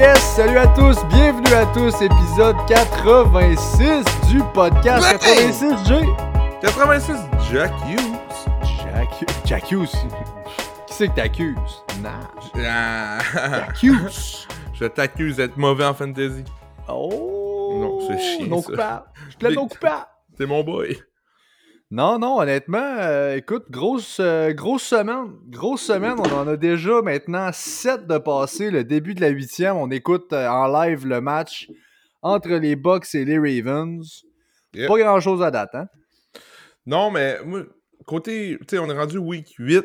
Yes, salut à tous, bienvenue à tous, épisode 86 du podcast 86 J. 86 Jack Hughes. Jack, Jack Hughes. Qui c'est que t'accuses? Nah. Ah. Jack Hughes. Je t'accuse d'être mauvais en fantasy. Oh! Non, c'est chiant, Non coupable. Je te non coupable. T'es mon boy. Non, non, honnêtement, euh, écoute, grosse, euh, grosse semaine. Grosse semaine, on en a déjà maintenant 7 de passé. Le début de la huitième, on écoute euh, en live le match entre les Bucks et les Ravens. Yep. Pas grand-chose à date, hein? Non, mais moi, côté, tu sais, on est rendu week 8.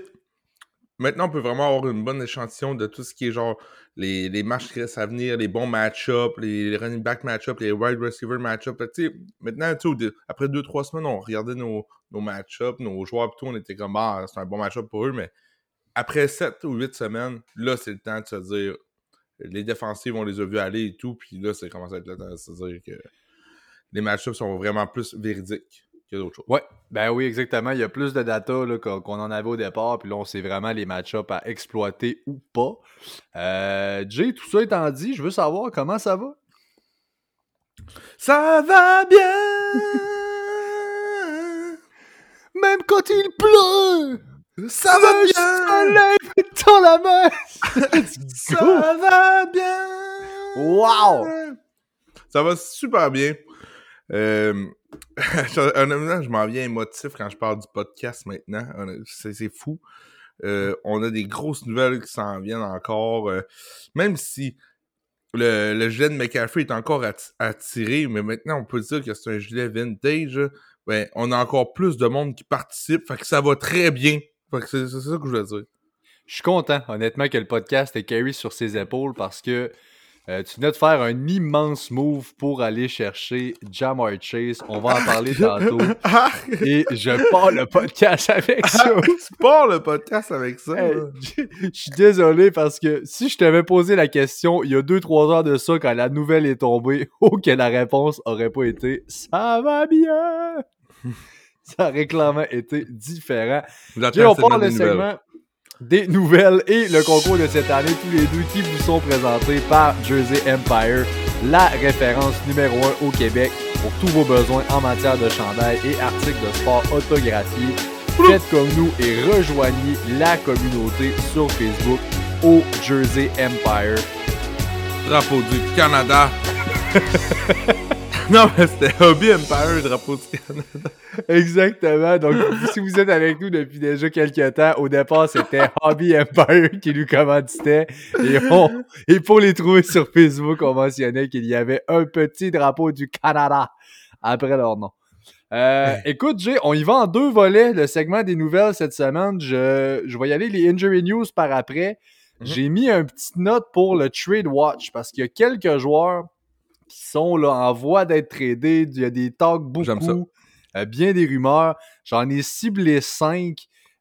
Maintenant, on peut vraiment avoir une bonne échantillon de tout ce qui est genre les, matchs qui restent à venir, les bons match-ups, les, running back match-ups, les wide receiver match-ups. Maintenant, après 2-3 semaines, on regardait nos, nos match-ups, nos joueurs, tout, on était comme, ah, c'est un bon match-up pour eux, mais après 7 ou 8 semaines, là, c'est le temps de se dire, les défensives, on les a vus aller et tout, puis là, c'est commencé à être le temps de se dire que les match-ups sont vraiment plus véridiques que d'autres choses. Ouais, ben oui, exactement. Il y a plus de data là, qu'on qu'on en avait au départ, puis là, on sait vraiment les match-ups à exploiter ou pas. Euh, Jay, tout ça étant dit, je veux savoir comment ça va. Ça va bien! Même quand il pleut, Ça va le bien! soleil dans la mer. Ça va bien! Wow! Ça va super bien. Euh, honnêtement, je m'en viens émotif quand je parle du podcast maintenant. C'est fou. Euh, on a des grosses nouvelles qui s'en viennent encore. euh, même si le, le gilet de McCaffrey est encore atti- attiré, mais maintenant on peut dire que c'est un gilet vintage. Ben, on a encore plus de monde qui participe. Fait que ça va très bien. C'est ça que je veux dire. Je suis content, honnêtement, que le podcast ait carry sur ses épaules parce que euh, tu venais de faire un immense move pour aller chercher Jamar Chase. On va en parler tantôt. Ah! Et je pars le podcast avec ça. tu pars le podcast avec ça. Hey, je suis désolé parce que si je t'avais posé la question il y a 2-3 heures de ça quand la nouvelle est tombée, oh que la réponse aurait pas été Ça va bien! ça aurait clairement été différent. Jay, on part le segment des nouvelles et le concours de cette année, tous les deux qui vous sont présentés par Jersey Empire, la référence numéro 1 au Québec pour tous vos besoins en matière de chandail et articles de sport autographiés. Faites comme nous et rejoignez la communauté sur Facebook au Jersey Empire. Drapeau du Canada. non, mais c'était Hobby Empire, drapeau du Canada. Exactement. Donc, si vous êtes avec nous depuis déjà quelques temps, au départ, c'était Hobby Empire qui nous commanditait. Et, on- et pour les trouver sur Facebook, on mentionnait qu'il y avait un petit drapeau du Canada après leur nom. Euh, écoute, Jay, on y va en deux volets, le segment des nouvelles cette semaine. Je, je vais y aller les injury news par après. Mhm. J'ai mis une petite note pour le trade watch parce qu'il y a quelques joueurs qui sont là en voie d'être tradés. Il y a des talks beaucoup, euh, bien des rumeurs. J'en ai ciblé cinq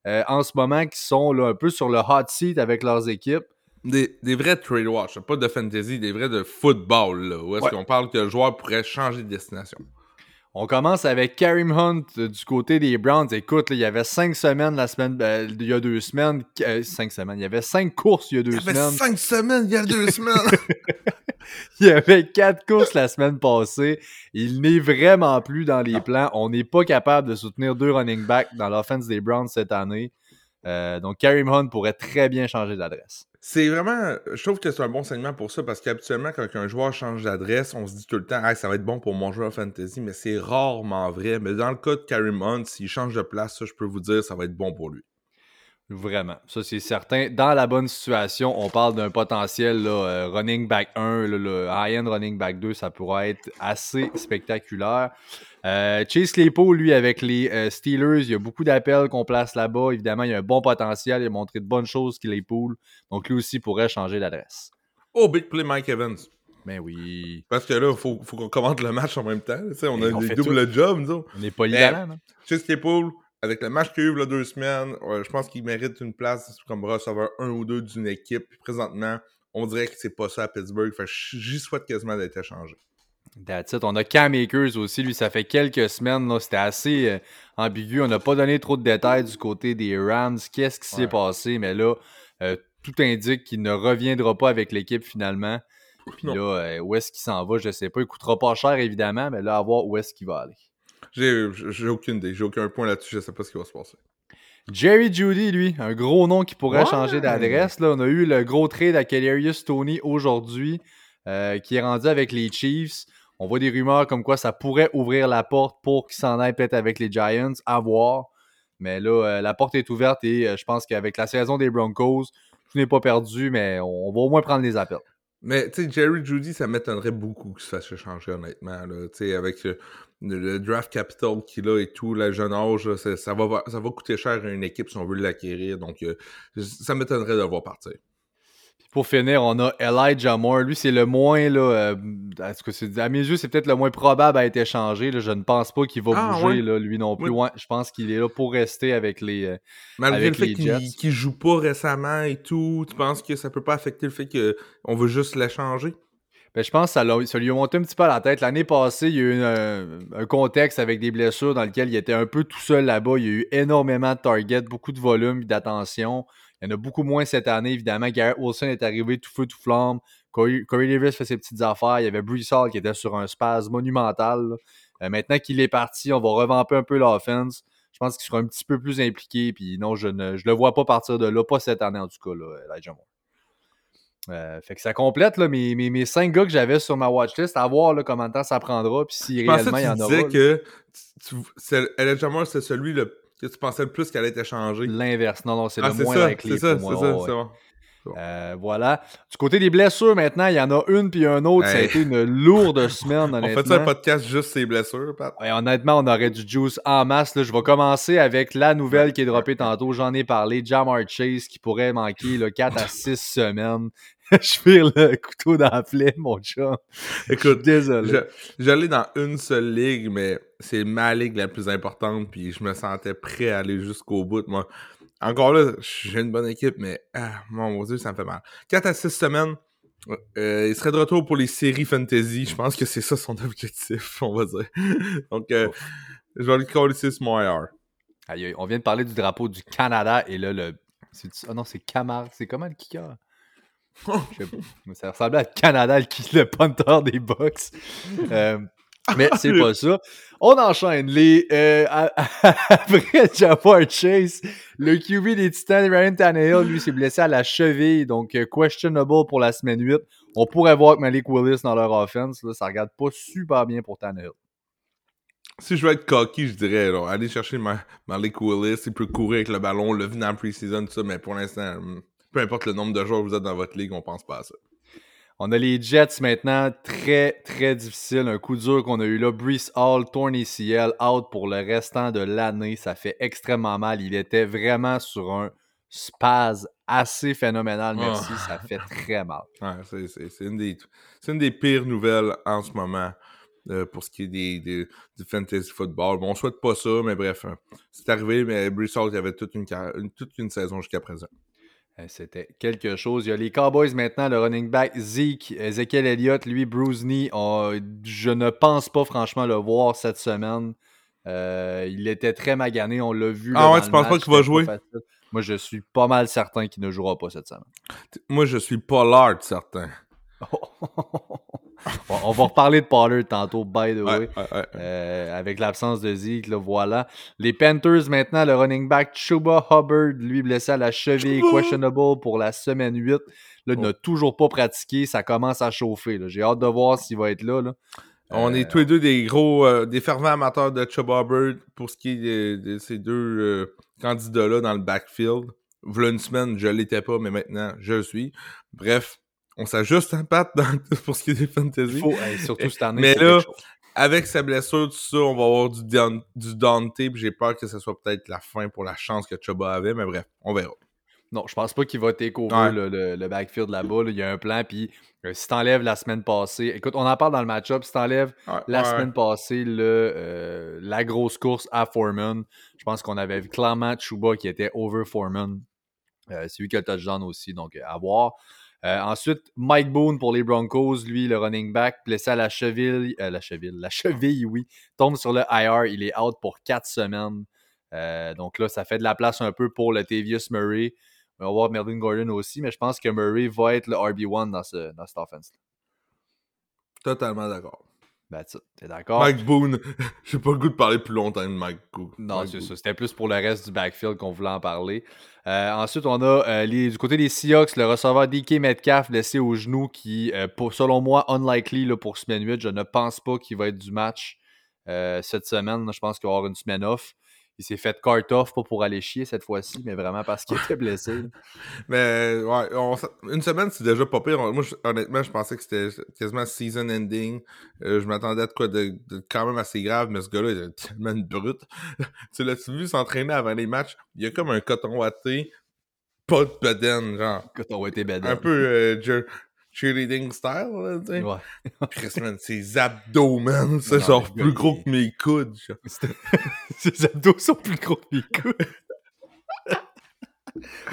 euh, en ce moment qui sont là, un peu sur le hot seat avec leurs équipes. Des, des vrais trade watch, pas de fantasy, des vrais de football, là, où est-ce Ouais. qu'on parle que le joueur pourrait changer de destination. On commence avec Karim Hunt euh, du côté des Browns. Écoute, là, il y avait cinq semaines la semaine, euh, il y a deux semaines. euh, cinq semaines. Il y avait cinq courses il y a deux Ça fait semaines. cinq semaines, il y a deux semaines. Il y avait quatre courses la semaine passée. Il n'est vraiment plus dans les plans. On n'est pas capable de soutenir deux running backs dans l'offense des Browns cette année. Euh, donc, Karim Hunt pourrait très bien changer d'adresse. C'est vraiment. Je trouve que c'est un bon segment pour ça parce qu'habituellement, quand un joueur change d'adresse, on se dit tout le temps, hey, ça va être bon pour mon joueur fantasy, mais c'est rarement vrai. Mais dans le cas de Karim Hunt, s'il change de place, ça, je peux vous dire, ça va être bon pour lui. Vraiment, ça c'est certain. Dans la bonne situation, on parle d'un potentiel euh, running back 1, là, le high-end running back 2, ça pourrait être assez spectaculaire. Euh, Chase Claypool, lui, avec les euh, Steelers, il y a beaucoup d'appels qu'on place là-bas. Évidemment, il y a un bon potentiel, il a montré de bonnes choses, Claypool. Donc lui aussi pourrait changer d'adresse. Oh, big play Mike Evans. Mais oui. Parce que là, il faut, faut qu'on commente le match en même temps. On a Et on des doubles jobs, nous. On n'est pas non? Chase Claypool, avec le match qu'il y a eu a deux semaines, je pense qu'il mérite une place comme receveur un ou deux d'une équipe. Puis présentement, on dirait que c'est pas ça à Pittsburgh. Fait j'y souhaite quasiment d'être échangé. That's it. On a Cam Akers aussi, lui, ça fait quelques semaines, c'était assez euh, ambigu. On n'a pas donné trop de détails du côté des Rams. Qu'est-ce qui s'est Ouais. passé? Mais là, euh, tout indique qu'il ne reviendra pas avec l'équipe finalement. Puis Non. là, euh, où est-ce qu'il s'en va? Je sais pas. Il coûtera pas cher, évidemment, mais là, à voir où est-ce qu'il va aller. J'ai aucune idée. J'ai aucun point là-dessus. Je sais pas ce qui va se passer. Jerry Judy, lui, un gros nom qui pourrait Ouais. changer d'adresse. Là, on a eu le gros trade à Kadarius Tony aujourd'hui, euh, qui est rendu avec les Chiefs. On voit des rumeurs comme quoi ça pourrait ouvrir la porte pour qu'il s'en aille peut-être avec les Giants. À voir. Mais là, euh, la porte est ouverte et euh, je pense qu'avec la saison des Broncos, tout n'est pas perdu, mais on, va au moins prendre les appels. Mais tu sais, Jerry Judy, ça m'étonnerait beaucoup qu'il se fasse échanger, honnêtement. Avec le, le draft capital qu'il a et tout, le jeune âge, ça, va, coûter cher à une équipe si on veut l'acquérir. Donc, euh, ça m'étonnerait de le voir partir. Pour finir, on a Elijah Moore. Lui, c'est le moins, là, euh, cas, c'est- à mes yeux, c'est peut-être le moins probable à être échangé. là. Je ne pense pas qu'il va Ah, bouger, ouais. là, lui non plus. Ouais, je pense qu'il est là pour rester avec les. euh, Malgré Avec le fait qu'il qu'il joue pas récemment et tout, tu penses que ça peut pas affecter le fait qu'on veut juste l'échanger? Ben, je pense que ça, lui a monté un petit peu à la tête. L'année passée, il y a eu un, un contexte avec des blessures dans lequel il était un peu tout seul là-bas. Il y a eu énormément de targets, beaucoup de volume d'attention. Il y en a beaucoup moins cette année, évidemment. Garrett Wilson est arrivé tout feu, tout flamme. Corey, Corey Davis fait ses petites affaires. Il y avait Brees Hall qui était sur un spaz monumental. Euh, maintenant qu'il est parti, on va revamper un peu l'offense. Je pense qu'il sera un petit peu plus impliqué. Puis non, je ne je le vois pas partir de là. Pas cette année, en tout cas, là, Elijah Moore. Euh, fait que ça complète là, mes, mes, mes cinq gars que j'avais sur ma watchlist, à voir là, de temps ça prendra, puis si Je réellement il y en que tu aura. disais que tu, tu- c'est- Elijah Moore, c'est celui le, que tu pensais le plus qu'elle allait être échangée. L'inverse, non, non, c'est Ah, le moins ça, likely c'est ça, c'est ça, ouais, c'est bon. Euh, voilà. Du côté des blessures, maintenant, il y en a une puis un autre. Ça a été une lourde semaine, On honnêtement. fait un podcast juste ses blessures, Pat? Ouais, honnêtement, on aurait du juice en masse. Là. Je vais commencer avec la nouvelle qui est droppée tantôt. J'en ai parlé. Jamar Chase qui pourrait manquer là, 4 à 6 semaines. je vire le couteau dans la plaie, mon chum. Écoute, Désolé. Je- J'allais dans une seule ligue, mais c'est ma ligue la plus importante, puis je me sentais prêt à aller jusqu'au bout. Moi, encore là, j'ai une bonne équipe, mais ah, mon Dieu, ça me fait mal. 4 à 6 semaines, euh, il serait de retour pour les séries fantasy. Je pense que c'est ça son objectif, on va dire. Donc, euh, je vais le coller sur mon IR. Aïe, aïe, on vient de parler du drapeau du Canada et là, le. c'est- Ah non, c'est Camar. C'est comment le kicker? Je sais pas. Ça ressemblait à Canada, le, le punter des Bucks. Euh, mais c'est pas ça. On enchaîne. Les, euh, à- après Jafar Chase, le QB des Titans, Ryan Tannehill, lui, s'est blessé à la cheville, donc euh, questionable pour la semaine 8. On pourrait voir que Malik Willis dans leur offense, là, ça regarde pas super bien pour Tannehill. Si je veux être cocky, je dirais, là, aller chercher Ma- Malik Willis, il peut courir avec le ballon, le venant en pre-season, tout ça, mais pour l'instant, hum, peu importe le nombre de joueurs que vous êtes dans votre ligue, on pense pas à ça. On a les Jets maintenant, très très difficile. Un coup dur qu'on a eu là. Brees Hall, torn ACL, out pour le restant de l'année. Ça fait extrêmement mal. Il était vraiment sur un spaz assez phénoménal, merci. Ça fait très mal. Ouais, c'est- une, une des pires nouvelles en ce moment euh, pour ce qui est des, des- du fantasy football. Bon, on souhaite pas ça, mais bref, hein, c'est arrivé, mais Bruce Hall il avait toute une, carri- une- toute une saison jusqu'à présent. Euh, C'était quelque chose. Il y a les Cowboys maintenant, le running back Zeke, Ezekiel Elliott, lui, Bruce Knee. on- je ne pense pas franchement le voir cette semaine. Euh, il était très magané, on l'a vu. Ah là, ouais, tu penses pas qu'il va jouer? Moi, je suis pas mal certain qu'il ne jouera pas cette semaine. Moi, je suis Pollard, certain. On va reparler de Pollard tantôt, by the way. Ouais, ouais, ouais. Euh, avec l'absence de Zeke, là, voilà. Les Panthers, maintenant, le running back Chuba Hubbard, lui blessé à la cheville, Chuba! questionable pour la semaine 8. Là, il n'a toujours pas pratiqué, ça commence à chauffer. J'ai hâte de voir s'il va être là. là. On Euh, est tous les deux des gros, euh, des fervents amateurs de Chuba Hubbard pour ce qui est de, de ces deux euh, candidats-là dans le backfield. V'là une semaine, je l'étais pas, mais maintenant, je le suis. Bref, on s'ajuste un Pat dans, pour ce qui est des fantasy. Faut, hey, surtout cette année. Mais là, avec sa blessure, tout ça, on va avoir du, down, du Dante, puis j'ai peur que ce soit peut-être la fin pour la chance que Chuba avait, mais bref, on verra. Non, je pense pas qu'il va takeover Ouais. le, le, le backfield là-bas. là. Il y a un plan. Puis euh, si t'enlèves la semaine passée, écoute, on en parle dans le match-up. Si t'enlèves Ouais, la ouais. semaine passée le, euh, la grosse course à Foreman, je pense qu'on avait vu clairement Chuba qui était over Foreman. Euh, c'est lui qui a le touchdown aussi, donc euh, à voir. Euh, ensuite, Mike Boone pour les Broncos, lui, le running back, blessé à la cheville, euh, la cheville, la cheville, oui, tombe sur le IR, il est out pour quatre semaines. Euh, donc là, ça fait de la place un peu pour le Tavius Murray. On va voir Melvin Gordon aussi, mais je pense que Murray va être le RB1 dans, ce, dans cette offense. Totalement d'accord. That's it. T'es d'accord? Mike Boone, j'ai pas le goût de parler plus longtemps de Mike Boone. Non, c'est ça. C'était plus pour le reste du backfield qu'on voulait en parler. Euh, ensuite, on a euh, les- du côté des Seahawks, le receveur DK Metcalf blessé au genou qui, euh, pour- selon moi, unlikely là, pour semaine 8. Je ne pense pas qu'il va être du match cette semaine. Je pense qu'il va y avoir une semaine off. Il s'est fait cart off, pas pour aller chier cette fois-ci, mais vraiment parce qu'il était blessé. Mais ouais, on une semaine, c'est déjà pas pire. Moi, je- honnêtement, je pensais que c'était quasiment season ending. Euh, je m'attendais à de quoi de, de quand même assez grave, mais ce gars-là, il est tellement une brute. tu l'as-tu vu s'entraîner avant les matchs? Il y a comme un coton watté, pas de bedaine, genre. Quand on va être bête. Un peu euh, cheer- cheerleading style, là, tu sais. Ouais. Chris, man, ses abdos, man, c'est genre plus gros que mes coudes. Ses abdos sont plus gros que mes coudes.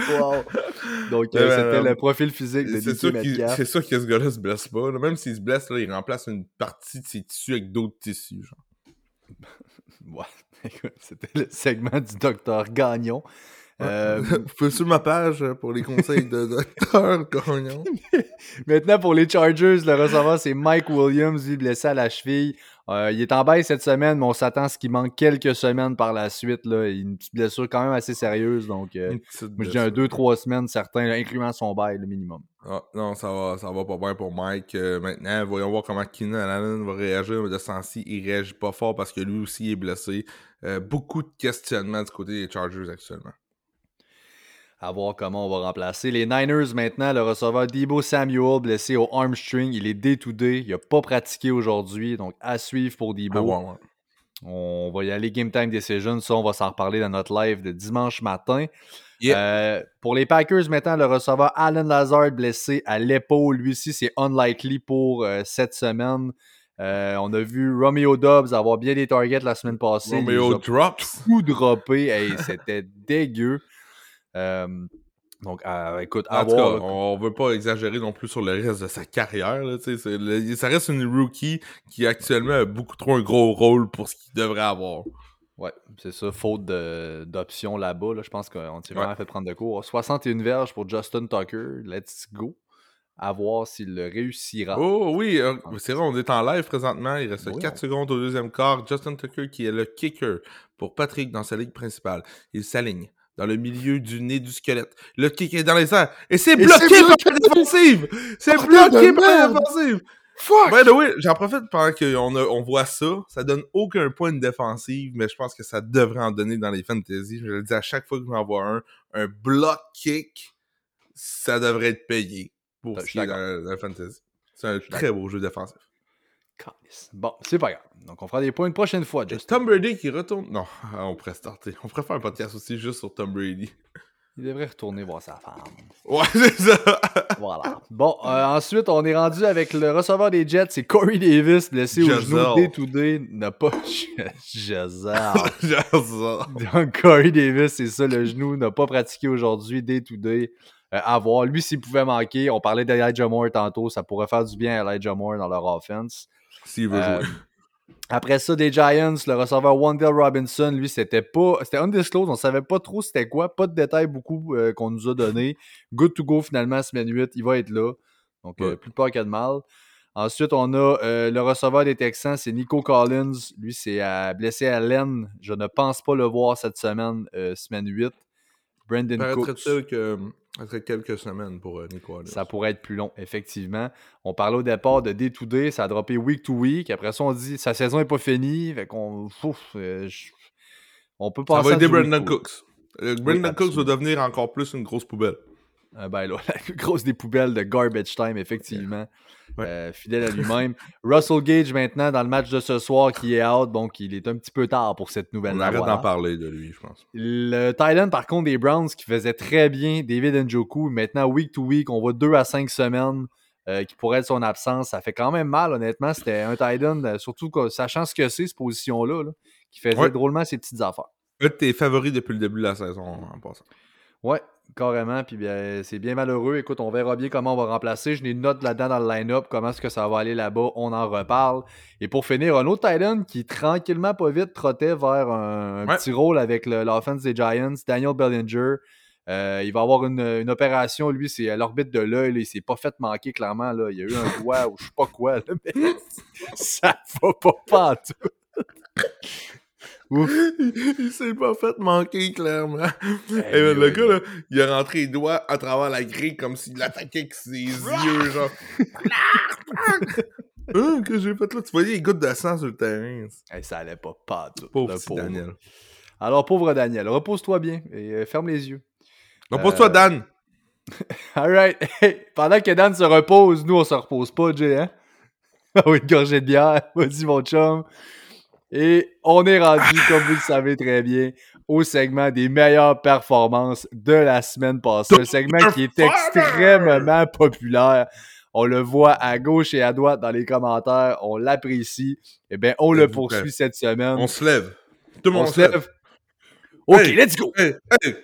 wow. Donc, euh, c'était le profil physique de C'est sûr, c'est sûr que ce gars-là se blesse pas. là. Même s'il se blesse, là, il remplace une partie de ses tissus avec d'autres tissus. Genre. C'était le segment du docteur Gagnon. Euh, Vous pouvez sur ma page pour les conseils de Docteur Gagnon. maintenant, pour les Chargers, le receveur, c'est Mike Williams, lui blessé à la cheville. Euh, il est en bail cette semaine, mais on s'attend à ce qu'il manque quelques semaines par la suite. Là. Il a Une petite blessure quand même assez sérieuse. Donc, euh, moi, je dis un blessure. 2-3 semaines, certains, incluant son bail, le minimum. Ah, non, ça va, ça va pas bien pour Mike. Euh, maintenant, voyons voir comment Keenan Allen va réagir. Mais de sens-ci, il réagit pas fort parce que lui aussi est blessé. Euh, beaucoup de questionnements du côté des Chargers actuellement. À voir comment on va remplacer. Les Niners, maintenant, le receveur Debo Samuel, blessé au armstring. Il est day-to-day. Il n'a pas pratiqué aujourd'hui. Donc, à suivre pour Debo. Ah, ouais, ouais. On va y aller Game Time Decision. Ça, on va s'en reparler dans notre live de dimanche matin. Yeah. Euh, pour les Packers, maintenant, le receveur Alan Lazard blessé à l'épaule. Lui aussi, c'est unlikely pour euh, cette semaine. Euh, on a vu Romeo Dobbs avoir bien des targets la semaine passée. Romeo a Drops. tout droppé. Hey, C'était dégueu. Donc, euh, écoute, En tout cas, on veut pas exagérer non plus sur le reste de sa carrière. Là, le- ça reste une rookie qui actuellement a beaucoup trop un gros rôle pour ce qu'il devrait avoir. Ouais, c'est ça, faute d'options là-bas. Là, je pense qu'on s'est Ouais. vraiment fait prendre de cours. 61 verges pour Justin Tucker. Let's go. À voir s'il le réussira. Oh oui, euh, c'est vrai, on est en live présentement. Il reste Oui, 4 on- secondes au deuxième quart. Justin Tucker qui est le kicker pour Patrick dans sa ligue principale. Il s'aligne dans le milieu du nez du squelette. Le kick est dans les airs. Et c'est bloqué c'est par la défensive! C'est bloqué par la défensive! Fuck! By the way, j'en profite pendant qu'on on voit ça. Ça donne aucun point de défensive, mais je pense que ça devrait en donner dans les fantasy. Je le dis à chaque fois que j'en vois un. Un block kick, ça devrait être payé pour ce qui est dans, le fantasy. C'est un très beau jeu défensif. Bon, c'est pas grave. Donc, on fera des points une prochaine fois, Justin. Tom Brady qui retourne. Non, on pourrait starter. On pourrait faire un podcast aussi juste sur Tom Brady. Il devrait retourner voir sa femme. Ouais, c'est ça. Voilà. Bon, euh, ensuite, on est rendu avec le receveur des Jets. C'est Corey Davis, blessé au genou day-to-day. N'a pas... Giselle. J'adore ça. Donc, Corey Davis, c'est ça, le genou, n'a pas pratiqué aujourd'hui, day to day. Euh, à voir. Lui, s'il pouvait manquer, on parlait d'Elijah Moore tantôt, ça pourrait faire du bien à Elijah Moore dans leur offense. S'il veut Euh, jouer. Après ça, des Giants, le receveur Wendell Robinson, lui, c'était pas. C'était undisclosed, on savait pas trop c'était quoi. Pas de détails beaucoup euh, qu'on nous a donné. Good to go finalement, semaine 8, il va être là. Donc, euh, Ouais. plus peur que de mal. Ensuite, on a euh, le receveur des Texans, c'est Nico Collins. Lui, c'est blessé à l'aine. Je ne pense pas le voir cette semaine, euh, semaine 8. Brandon Cooks. Que ça serait quelques semaines pour euh, Nico. Ça pourrait être plus long, effectivement. On parlait au départ de day to day, ça a droppé week to week. Après ça, on dit sa saison n'est pas finie. Fait qu'on. euh, on peut Ça penser va aider Brandon Cooks. Euh, Brandon Cooks va devenir encore plus une grosse poubelle. Euh, ben là, la plus grosse des poubelles de garbage time, effectivement. Ouais. Euh, fidèle à lui-même. Russell Gage, maintenant, dans le match de ce soir, qui est out, donc il est un petit peu tard pour cette nouvelle On arrête d'en parler de lui, je pense. Le Thailand, par contre, des Browns, qui faisait très bien, David Njoku, maintenant, week to week, on voit 2 à 5 semaines euh, qui pourrait être son absence. Ça fait quand même mal, honnêtement. C'était un Thailand, euh, surtout sachant ce que c'est, cette position-là, là, qui faisait Ouais. drôlement ses petites affaires. Un de tes favoris depuis le début de la saison, en passant. Ouais, carrément. Puis bien, c'est bien malheureux. Écoute, on verra bien comment on va remplacer. Je n'ai une note là-dedans dans le line-up. Comment est-ce que ça va aller là-bas? On en reparle. Et pour finir, un autre Titan qui tranquillement, pas vite, trottait vers un, Ouais. petit rôle avec l'offense des Giants, Daniel Bellinger. Euh, il va avoir une, une opération, lui, c'est à l'orbite de l'œil. Il s'est pas fait manquer, clairement. Là. Il y a eu un doigt ou je sais pas quoi. là, mais ça va pas pas tout. Ouf. il s'est pas fait manquer, clairement. Eh Eh ben, le oui, gars, là, il a rentré les doigts à travers la grille comme s'il l'attaquait avec ses yeux, genre. Hein, que j'ai fait là? Tu voyais les gouttes de sang sur le terrain. Eh, ça allait pas pas tout. Pauvre petit pauvre. Daniel. Alors, pauvre Daniel, repose-toi bien et euh, ferme les yeux. Donc, pour toi, Euh, Dan. Alright. Hey, pendant que Dan se repose, nous, on se repose pas, Jay, hein? Ah oui, une gorgée de bière. Vas-y, mon chum. Et on est rendu, comme vous le savez très bien, au segment des meilleures performances de la semaine passée. Un segment qui est extrêmement populaire. On le voit à gauche et à droite dans les commentaires. On l'apprécie. Eh bien, on le poursuit cette semaine. On se lève. Tout le On monde se lève. Ok, Hey. let's go. Hey, hey.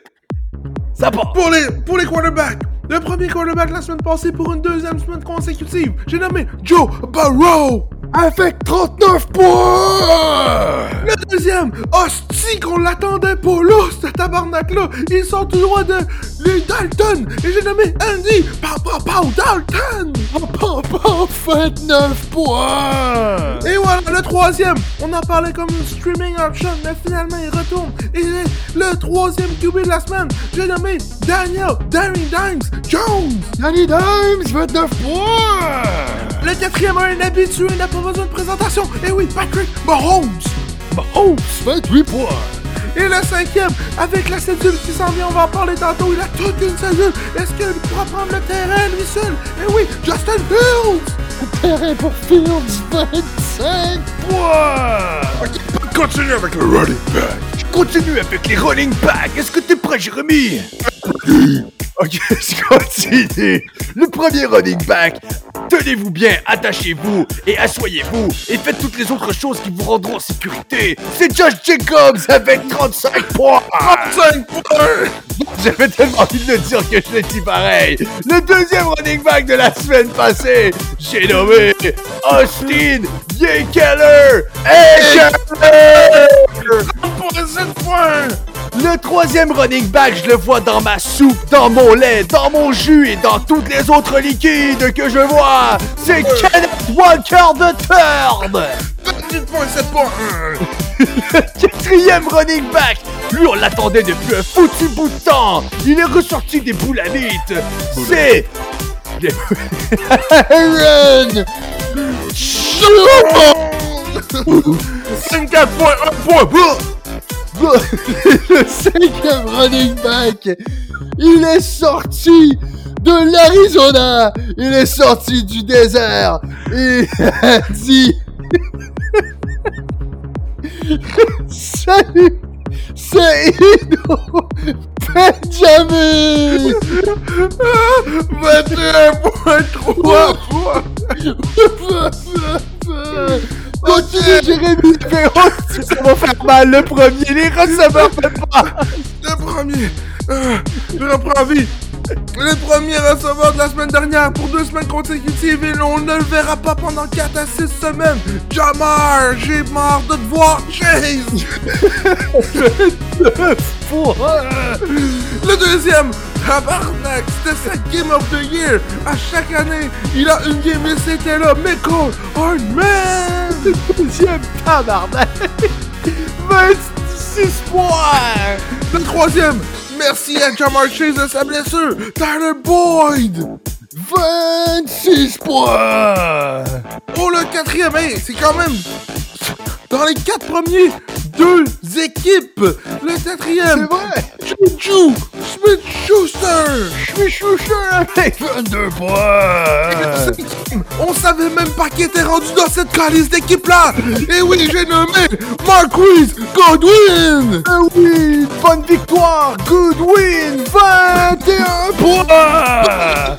Ça part. Pour les, pour les quarterbacks, le premier quarterback la semaine passée pour une deuxième semaine consécutive, j'ai nommé Joe Burrow avec 39 points. Le deuxième, hostie qu'on l'attendait pas là, ce tabarnak-là. Il sort tout droit de les Dalton et j'ai nommé Andy Papa Pau Dalton. Papa 29 points. Et voilà, le troisième, on en parlait comme une streaming option, mais finalement il retourne. Il est le troisième QB de la semaine. J'ai nommé Daniel Danny Dimes Jones. Danny Dimes, 29 points. Le quatrième, un habitué, n'a pas besoin de présentation. Et oui, Patrick Mahomes. Mahomes, 28 points. Et le cinquième, avec la cédule qui s'en vient, on va en parler tantôt, il a toute une cédule. Est-ce qu'il pourra prendre le terrain lui seul? Et oui, Justin Fields! Terrain pour Fields, 25 points! Ok, continue avec le running back. Je continue avec les running backs. Est-ce que t'es prêt, Jérémy? Ok, je continue. Le premier running back. Tenez-vous bien, attachez-vous et asseyez-vous et faites toutes les autres choses qui vous rendront en sécurité. C'est Josh Jacobs avec 35 points. 35 points! J'avais tellement envie de le dire que je l'ai dit pareil. Le deuxième running back de la semaine passée, j'ai nommé Austin Yekeller. Ekeler. Pour 7 points! Le troisième running back, je le vois dans ma soupe, dans mon lait, dans mon jus et dans toutes les autres liquides que je vois. C'est Kenneth Walker the Third. 28 points, 7 points! Quatrième running back, lui on l'attendait depuis un foutu bout de temps. Il est ressorti des boulamites. C'est Aaron 54 points, 1 point! Le cinquième running back. Il est sorti de l'Arizona. Il est sorti du désert. Il a dit Salut, c'est Ino Benjamin. 21 points, 3 points! Continue, Jérémy. Oh, ça va faire mal le premier. Les receveurs faites pas. Le premier, euh, je reprends vie. Le premier receveur de la semaine dernière pour deux semaines consécutives et on ne le verra pas pendant 4 à 6 semaines. Jamar, j'ai marre de te voir, Chase. Le deuxième, tabarnak, c'était sa Game of the Year. À chaque année, il a une game et c'était là. Michael Hardman. Deuxième tabarnak. 26 points. Le troisième, merci à Jamar Chase de sa blessure. Tyler Boyd. 26 points. Oh, le quatrième, c'est quand même dans les quatre premiers, deux équipes. Le C'est quatrième. Juju Smith-Schuster! Smith-Schuster avec 22 points! On savait même pas qui était rendu dans cette calice d'équipe-là! Et oui, j'ai nommé Marquise Godwin! Eh oui, bonne victoire! Good win! 21 points!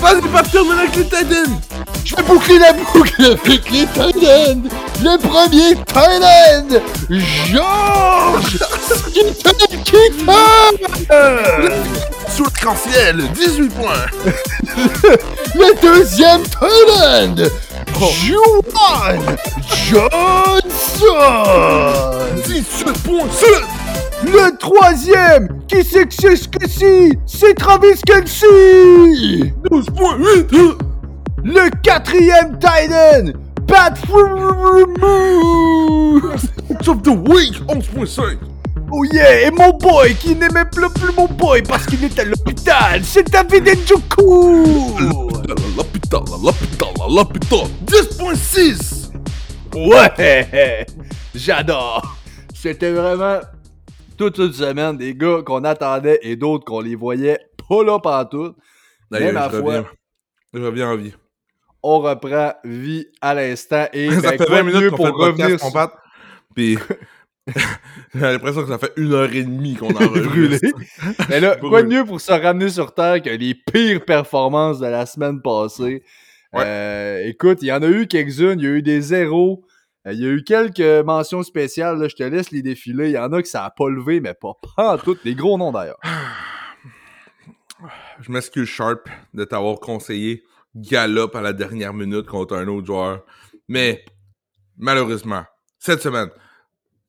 Vas-y, pas terminer avec les Titans! Je vais boucler la boucle avec les! Le premier Titan! George! Sur l'arc-en-ciel, 18 points! Le deuxième Titan! Juwan Johnson! 17 points! Le troisième! Qui c'est que c'est ce que si? C'est Travis Kelsey! 12 points! 8! Le quatrième Titan! Pat Furmou! Of the week! 11.5! Oh yeah! Et mon boy qui n'aimait plus, plus mon boy parce qu'il est à l'hôpital! C'est David Njoku! L'hôpital, l'hôpital, l'hôpital! 10.6! Ouais! J'adore! C'était vraiment toute une semaine des gars qu'on attendait et d'autres qu'on les voyait pas là partout. Ma je reviens. Je reviens en vie. On reprend vie à l'instant et ça ben, fait quoi 20 de minutes pour revenir Pat. Puis j'ai l'impression que ça fait une heure et demie qu'on a brûlé. Mais là, quoi de mieux pour se ramener sur Terre que les pires performances de la semaine passée? Ouais. Euh, écoute, il y en a eu quelques-unes, il y a eu des zéros, euh, il y a eu quelques mentions spéciales, là, je te laisse les défiler. Il y en a que ça a pas levé, mais pas, pas en tout. Des gros noms d'ailleurs. Je m'excuse, Sharp, de t'avoir conseillé Galop à la dernière minute contre un autre joueur. Mais, malheureusement, cette semaine,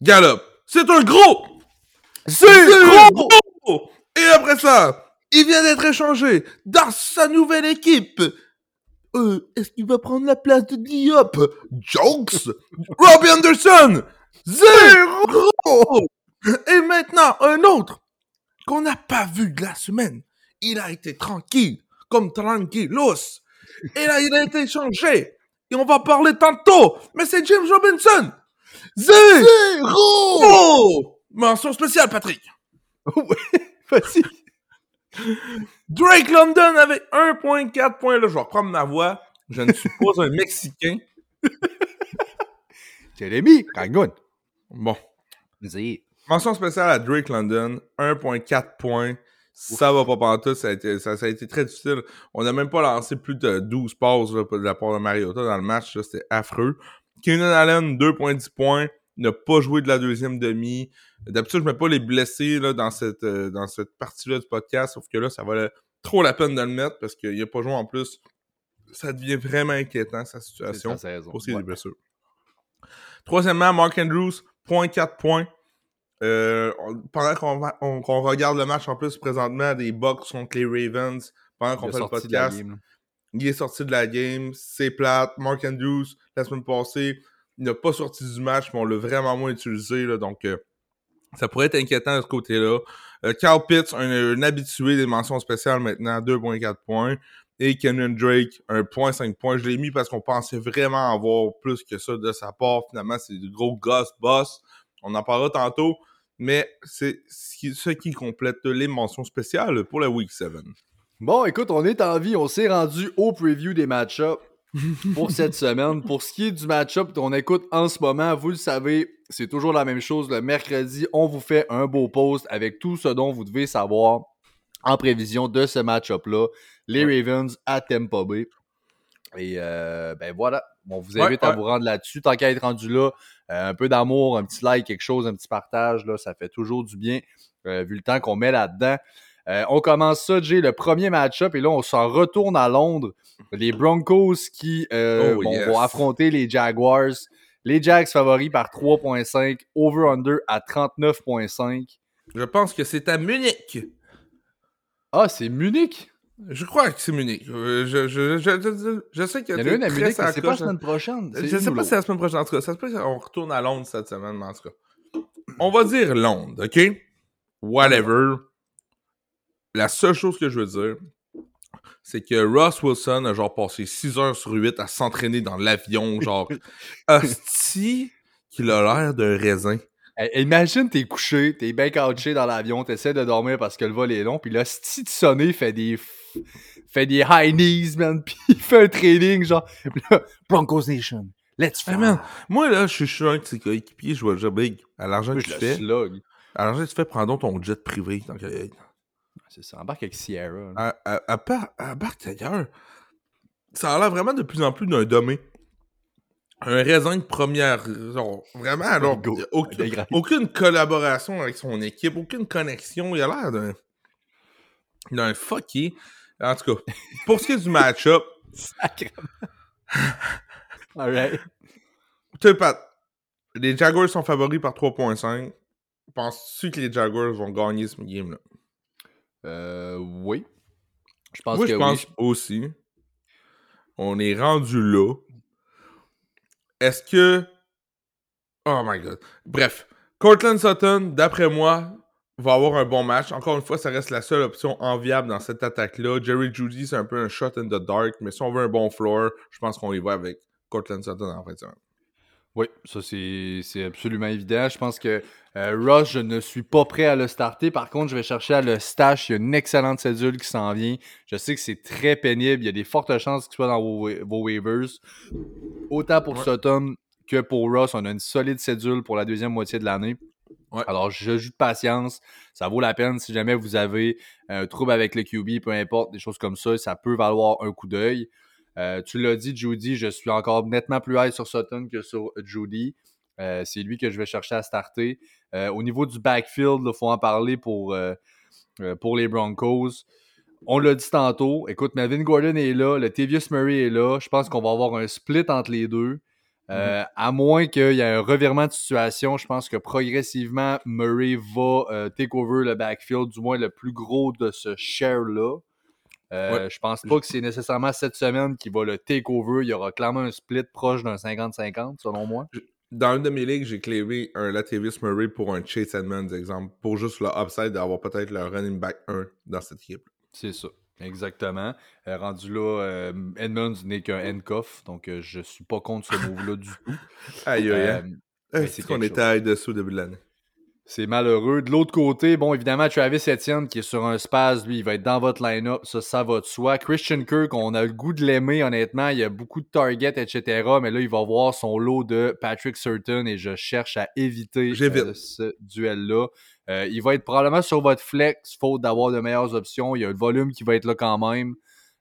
Galop, c'est un gros! C'est gros! Et après ça, il vient d'être échangé dans sa nouvelle équipe. Euh, est-ce qu'il va prendre la place de Diop? Jokes! Robbie Anderson! Zéro! Et maintenant, un autre qu'on n'a pas vu de la semaine. Il a été tranquille, comme tranquillos. Et là, il a été échangé. Et on va parler tantôt. Mais c'est James Robinson. Zéro! Oh! Mention spéciale, Patrick. Vas-y. Drake London avec 1.4 points. Là, je vais reprendre ma voix. Je ne suis pas un Mexicain. Jérémy, Kangun. Bon. Mention spéciale à Drake London. 1.4 points. Ça va pas pantoute. Ça a été, ça, ça a été très difficile. On n'a même pas lancé plus de 12 passes là, de la part de Mariota dans le match. C'était affreux. Keenan Allen, 2.10 points. N'a pas joué de la deuxième demi. D'habitude, je mets pas les blessés là, dans cette, euh, dans cette partie-là du podcast. Sauf que là, ça valait trop la peine de le mettre parce qu'il a pas joué en plus. Ça devient vraiment inquiétant, sa situation. Pour ce qui est Ouais. des blessures. Troisièmement, Mark Andrews, 0.4 points. Euh, on- pendant qu'on on- regarde le match en plus présentement des Bucks contre les Ravens, pendant qu'on fait le podcast, il est sorti de la game, c'est plate. Mark Andrews, la semaine passée, il n'a pas sorti du match, mais on l'a vraiment moins utilisé, là, donc euh, ça pourrait être inquiétant de ce côté-là. Euh, Carl Pitts, un, un habitué des mentions spéciales maintenant, 2.4 points. Et Kenan Drake, 1.5 points. Je l'ai mis parce qu'on pensait vraiment avoir plus que ça de sa part. Finalement, c'est du gros gosse boss. On en parlera tantôt. Mais c'est ce qui, complète les mentions spéciales pour la Week 7. Bon, écoute, on est en vie. On s'est rendu au preview des match-ups pour cette semaine. Pour ce qui est du match-up qu'on écoute en ce moment, vous le savez, c'est toujours la même chose. Le mercredi, on vous fait un beau post avec tout ce dont vous devez savoir en prévision de ce match-up-là. Les Ravens à Tampa Bay. Et euh, ben voilà, on vous invite Ouais, à vous rendre là-dessus. Tant qu'à être rendu là, euh, un peu d'amour, un petit like, quelque chose, un petit partage, là, ça fait toujours du bien, euh, vu le temps qu'on met là-dedans. Euh, on commence ça, Jay, le premier match-up, et là, on s'en retourne à Londres. Les Broncos qui Oh, bon, yes. vont affronter les Jaguars. Les Jags favoris par 3.5, over-under à 39.5. Je pense que c'est à Munich. Ah, c'est Munich? Je crois que c'est Munich. Euh, Je, je, je, je, je sais qu'il Il y a une à Munich, mais la c'est pas la semaine prochaine. Je sais pas si c'est la semaine prochaine. En tout cas, ça se peut qu'on retourne à Londres cette semaine, mais en tout cas. On va dire Londres, OK? Whatever. La seule chose que je veux dire, c'est que Ross Wilson a genre passé 6 heures sur 8 à s'entraîner dans l'avion, genre hostie qu'il a l'air d'un raisin. Hey, imagine, t'es couché, t'es bien couché dans l'avion, t'essaies de dormir parce que le vol est long, puis là, si tu sonnes, fait des fait des high knees, man, puis il fait un training, genre, là, Broncos Nation, let's Hey, fly. man, moi, là, je suis- un de tes coéquipiers, je vois déjà big. À l'argent que tu le fais, slug. à l'argent que tu fais, prends donc ton jet privé. être. C'est ça, embarque avec Sierra. À, à, à, part- à Barque ailleurs, ça a l'air vraiment de plus en plus d'un domaine. Un raisin de première. genre, vraiment, alors, Go. aucune, aucune collaboration avec son équipe, aucune connexion. Il a l'air d'un. d'un fucky. En tout cas, pour ce qui est du match-up, Sacrément. Alright. tu sais, Pat, les Jaguars sont favoris par 3.5. Penses-tu que les Jaguars vont gagner ce game-là? Euh, oui. Je pense Moi, que je oui. pense aussi. On est rendu là. Est-ce que. Oh my god. Bref. Cortland Sutton, d'après moi, va avoir un bon match. Encore une fois, ça reste la seule option enviable dans cette attaque-là. Jerry Judy, c'est un peu un shot in the dark, mais si on veut un bon floor, je pense qu'on y va avec Cortland Sutton en fin de semaine. Oui, ça c'est absolument évident. Je pense que euh, Ross, je ne suis pas prêt à le starter. Par contre, je vais chercher à le stash. Il y a une excellente cédule qui s'en vient. Je sais que c'est très pénible. Il y a des fortes chances qu'il soit dans vos, wa- vos waivers. Autant pour Ouais. Sutton que pour Ross, on a une solide cédule pour la deuxième moitié de l'année. Alors, je joue de patience. Ça vaut la peine si jamais vous avez un trouble avec le QB, peu importe, des choses comme ça, ça peut valoir un coup d'œil. Euh, tu l'as dit, Judy, je suis encore nettement plus high sur Sutton que sur Judy. Euh, c'est lui que je vais chercher à starter. Euh, au niveau du backfield, il faut en parler pour, euh, euh, pour les Broncos. On l'a dit tantôt. Écoute, Melvin Gordon est là, le Tavius Murray est là. Je pense qu'on va avoir un split entre les deux. Euh, À moins qu'il y ait un revirement de situation, je pense que progressivement, Murray va euh, take over le backfield, du moins le plus gros de ce share-là. Euh, Je pense pas que c'est nécessairement cette semaine qui va le take over. Il y aura clairement un split proche d'un 50-50, selon moi. Dans une de mes ligues, j'ai claimé un Latavius Murray pour un Chase Edmonds, exemple, pour juste le upside d'avoir peut-être le running back 1 dans cette équipe. C'est ça. Exactement. Euh, rendu là, euh, Edmonds n'est qu'un handcuff, donc euh, je suis pas contre ce move-là du tout. Aïe, aïe, Euh, aïe. c'est qu'on était à dessous au début de l'année? C'est malheureux. De l'autre côté, bon, évidemment, Travis Etienne qui est sur un spaz, lui, il va être dans votre line-up. Ça, ça va de soi. Christian Kirk, on a le goût de l'aimer, honnêtement. Il y a beaucoup de targets, etc. Mais là, il va avoir son lot de Patrick Surton et je cherche à éviter euh, ce duel-là. Euh, il va être probablement sur votre flex, faute d'avoir de meilleures options. Il y a le volume qui va être là quand même.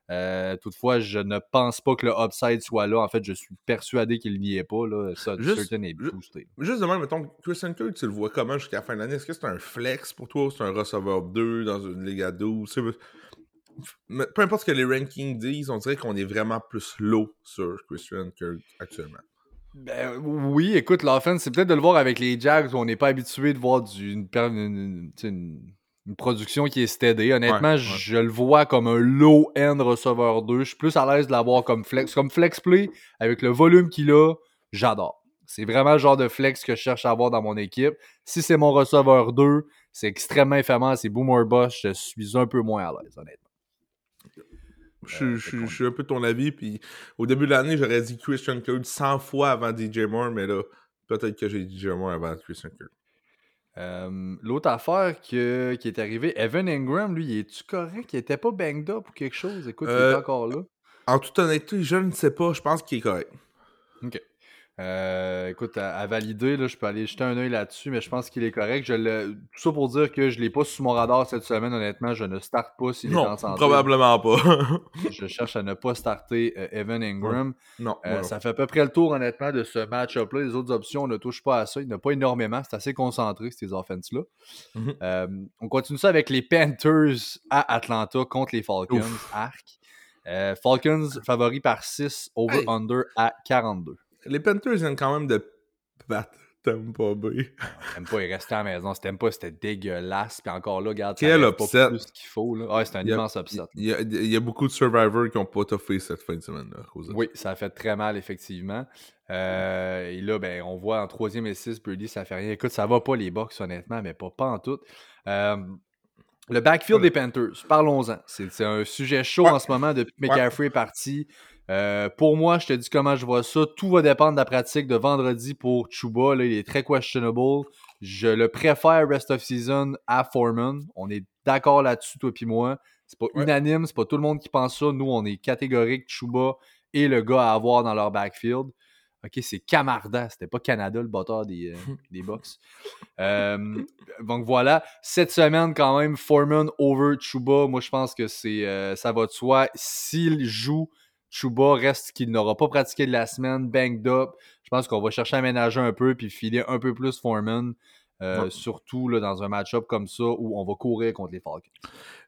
Euh, toutefois, je ne pense pas que le upside soit là. En fait, je suis persuadé qu'il n'y est pas. Là. Ça, Juste- Surton est boosté. Juste demain, mettons, Christian Kirk, tu le vois comment jusqu'à la fin de l'année? Est-ce que c'est un flex pour toi ou c'est un receveur 2 dans une ligue à 12? C'est- Mais Peu importe ce que les rankings disent, on dirait qu'on est vraiment plus low sur Christian Kirk actuellement. Ben, oui, écoute, l'offense, c'est peut-être de le voir avec les Jags où on n'est pas habitué de voir du, une, une- une- une production qui est steady. Honnêtement, Ouais, ouais. je le vois comme un low-end receveur 2. Je suis plus à l'aise de l'avoir comme flex. Comme flex play, avec le volume qu'il a, j'adore. C'est vraiment le genre de flex que je cherche à avoir dans mon équipe. Si c'est mon receveur 2, c'est extrêmement éphémère, c'est boomer boss, je suis un peu moins à l'aise, honnêtement. Je, suis- Euh, je, je suis un peu de ton avis, puis au début de l'année, j'aurais dit Christian Kirk 100 fois avant DJ Moore, mais là, peut-être que j'ai DJ Moore avant Christian Kirk. Euh, L'autre affaire que- qui est arrivée, Evan Ingram, lui, est-tu correct? Il était pas banged up ou quelque chose? Écoute, il Euh, est encore là. En toute honnêteté, je ne sais pas, je pense qu'il est correct. Ok. Euh, écoute, à, à valider, là, je peux aller jeter un œil là-dessus, mais je pense qu'il est correct. Je le- Tout ça pour dire que je l'ai pas sous mon radar cette semaine, honnêtement. Je ne starte pas s'il est Non, en santé. probablement pas. Je cherche à ne pas starter euh, Evan Ingram. non, Euh, non. ça fait à peu près le tour, honnêtement, de ce match-up-là. Les autres options, on ne touche pas à ça. Il n'y en a pas énormément. C'est assez concentré, ces offenses-là. Mhm. On continue ça avec les Panthers à Atlanta contre les Falcons. Ouf. Arc. Falcons favoris par 6, over-under à 42. Les Panthers viennent quand même de battre Tampa Bay. T'aimes pas, il restait à la maison. C'était pas, c'était dégueulasse. Puis encore là, regarde, ça Quel arrive pas upset. plus qu'il faut. Là. Ah, c'est un a- immense upset. Il y, a, il y a beaucoup de survivors qui n'ont pas toffé cette fin de semaine. Là, Oui, ça a fait très mal, effectivement. Euh, et là, ben, on voit en troisième et 6, Brady, ça fait rien. Écoute, ça va pas les box, honnêtement, mais pas, pas en tout. Euh, le backfield des Panthers, parlons-en. C'est un sujet chaud Ouais. en ce moment depuis que Ouais. McCaffrey est parti. Euh, pour moi, je te dis comment je vois ça. Tout va dépendre de la pratique de vendredi pour Chuba. Là, il est très questionable. Je le préfère rest of season à Foreman. On est d'accord là-dessus, toi et moi. C'est pas Ouais. unanime, c'est pas tout le monde qui pense ça. Nous, on est catégorique. Chuba et le gars à avoir dans leur backfield. Ok, c'est Camarda, c'était pas Canada le bâtard des, euh, des. Euh, donc voilà, cette semaine quand même, Foreman over Chuba, moi je pense que c'est euh, ça va de soi. S'il joue, Chuba reste qu'il n'aura pas pratiqué de la semaine, banged up. Je pense qu'on va chercher à ménager un peu puis filer un peu plus Foreman. Euh, Ouais. Surtout là, dans un match-up comme ça où on va courir contre les Falcons.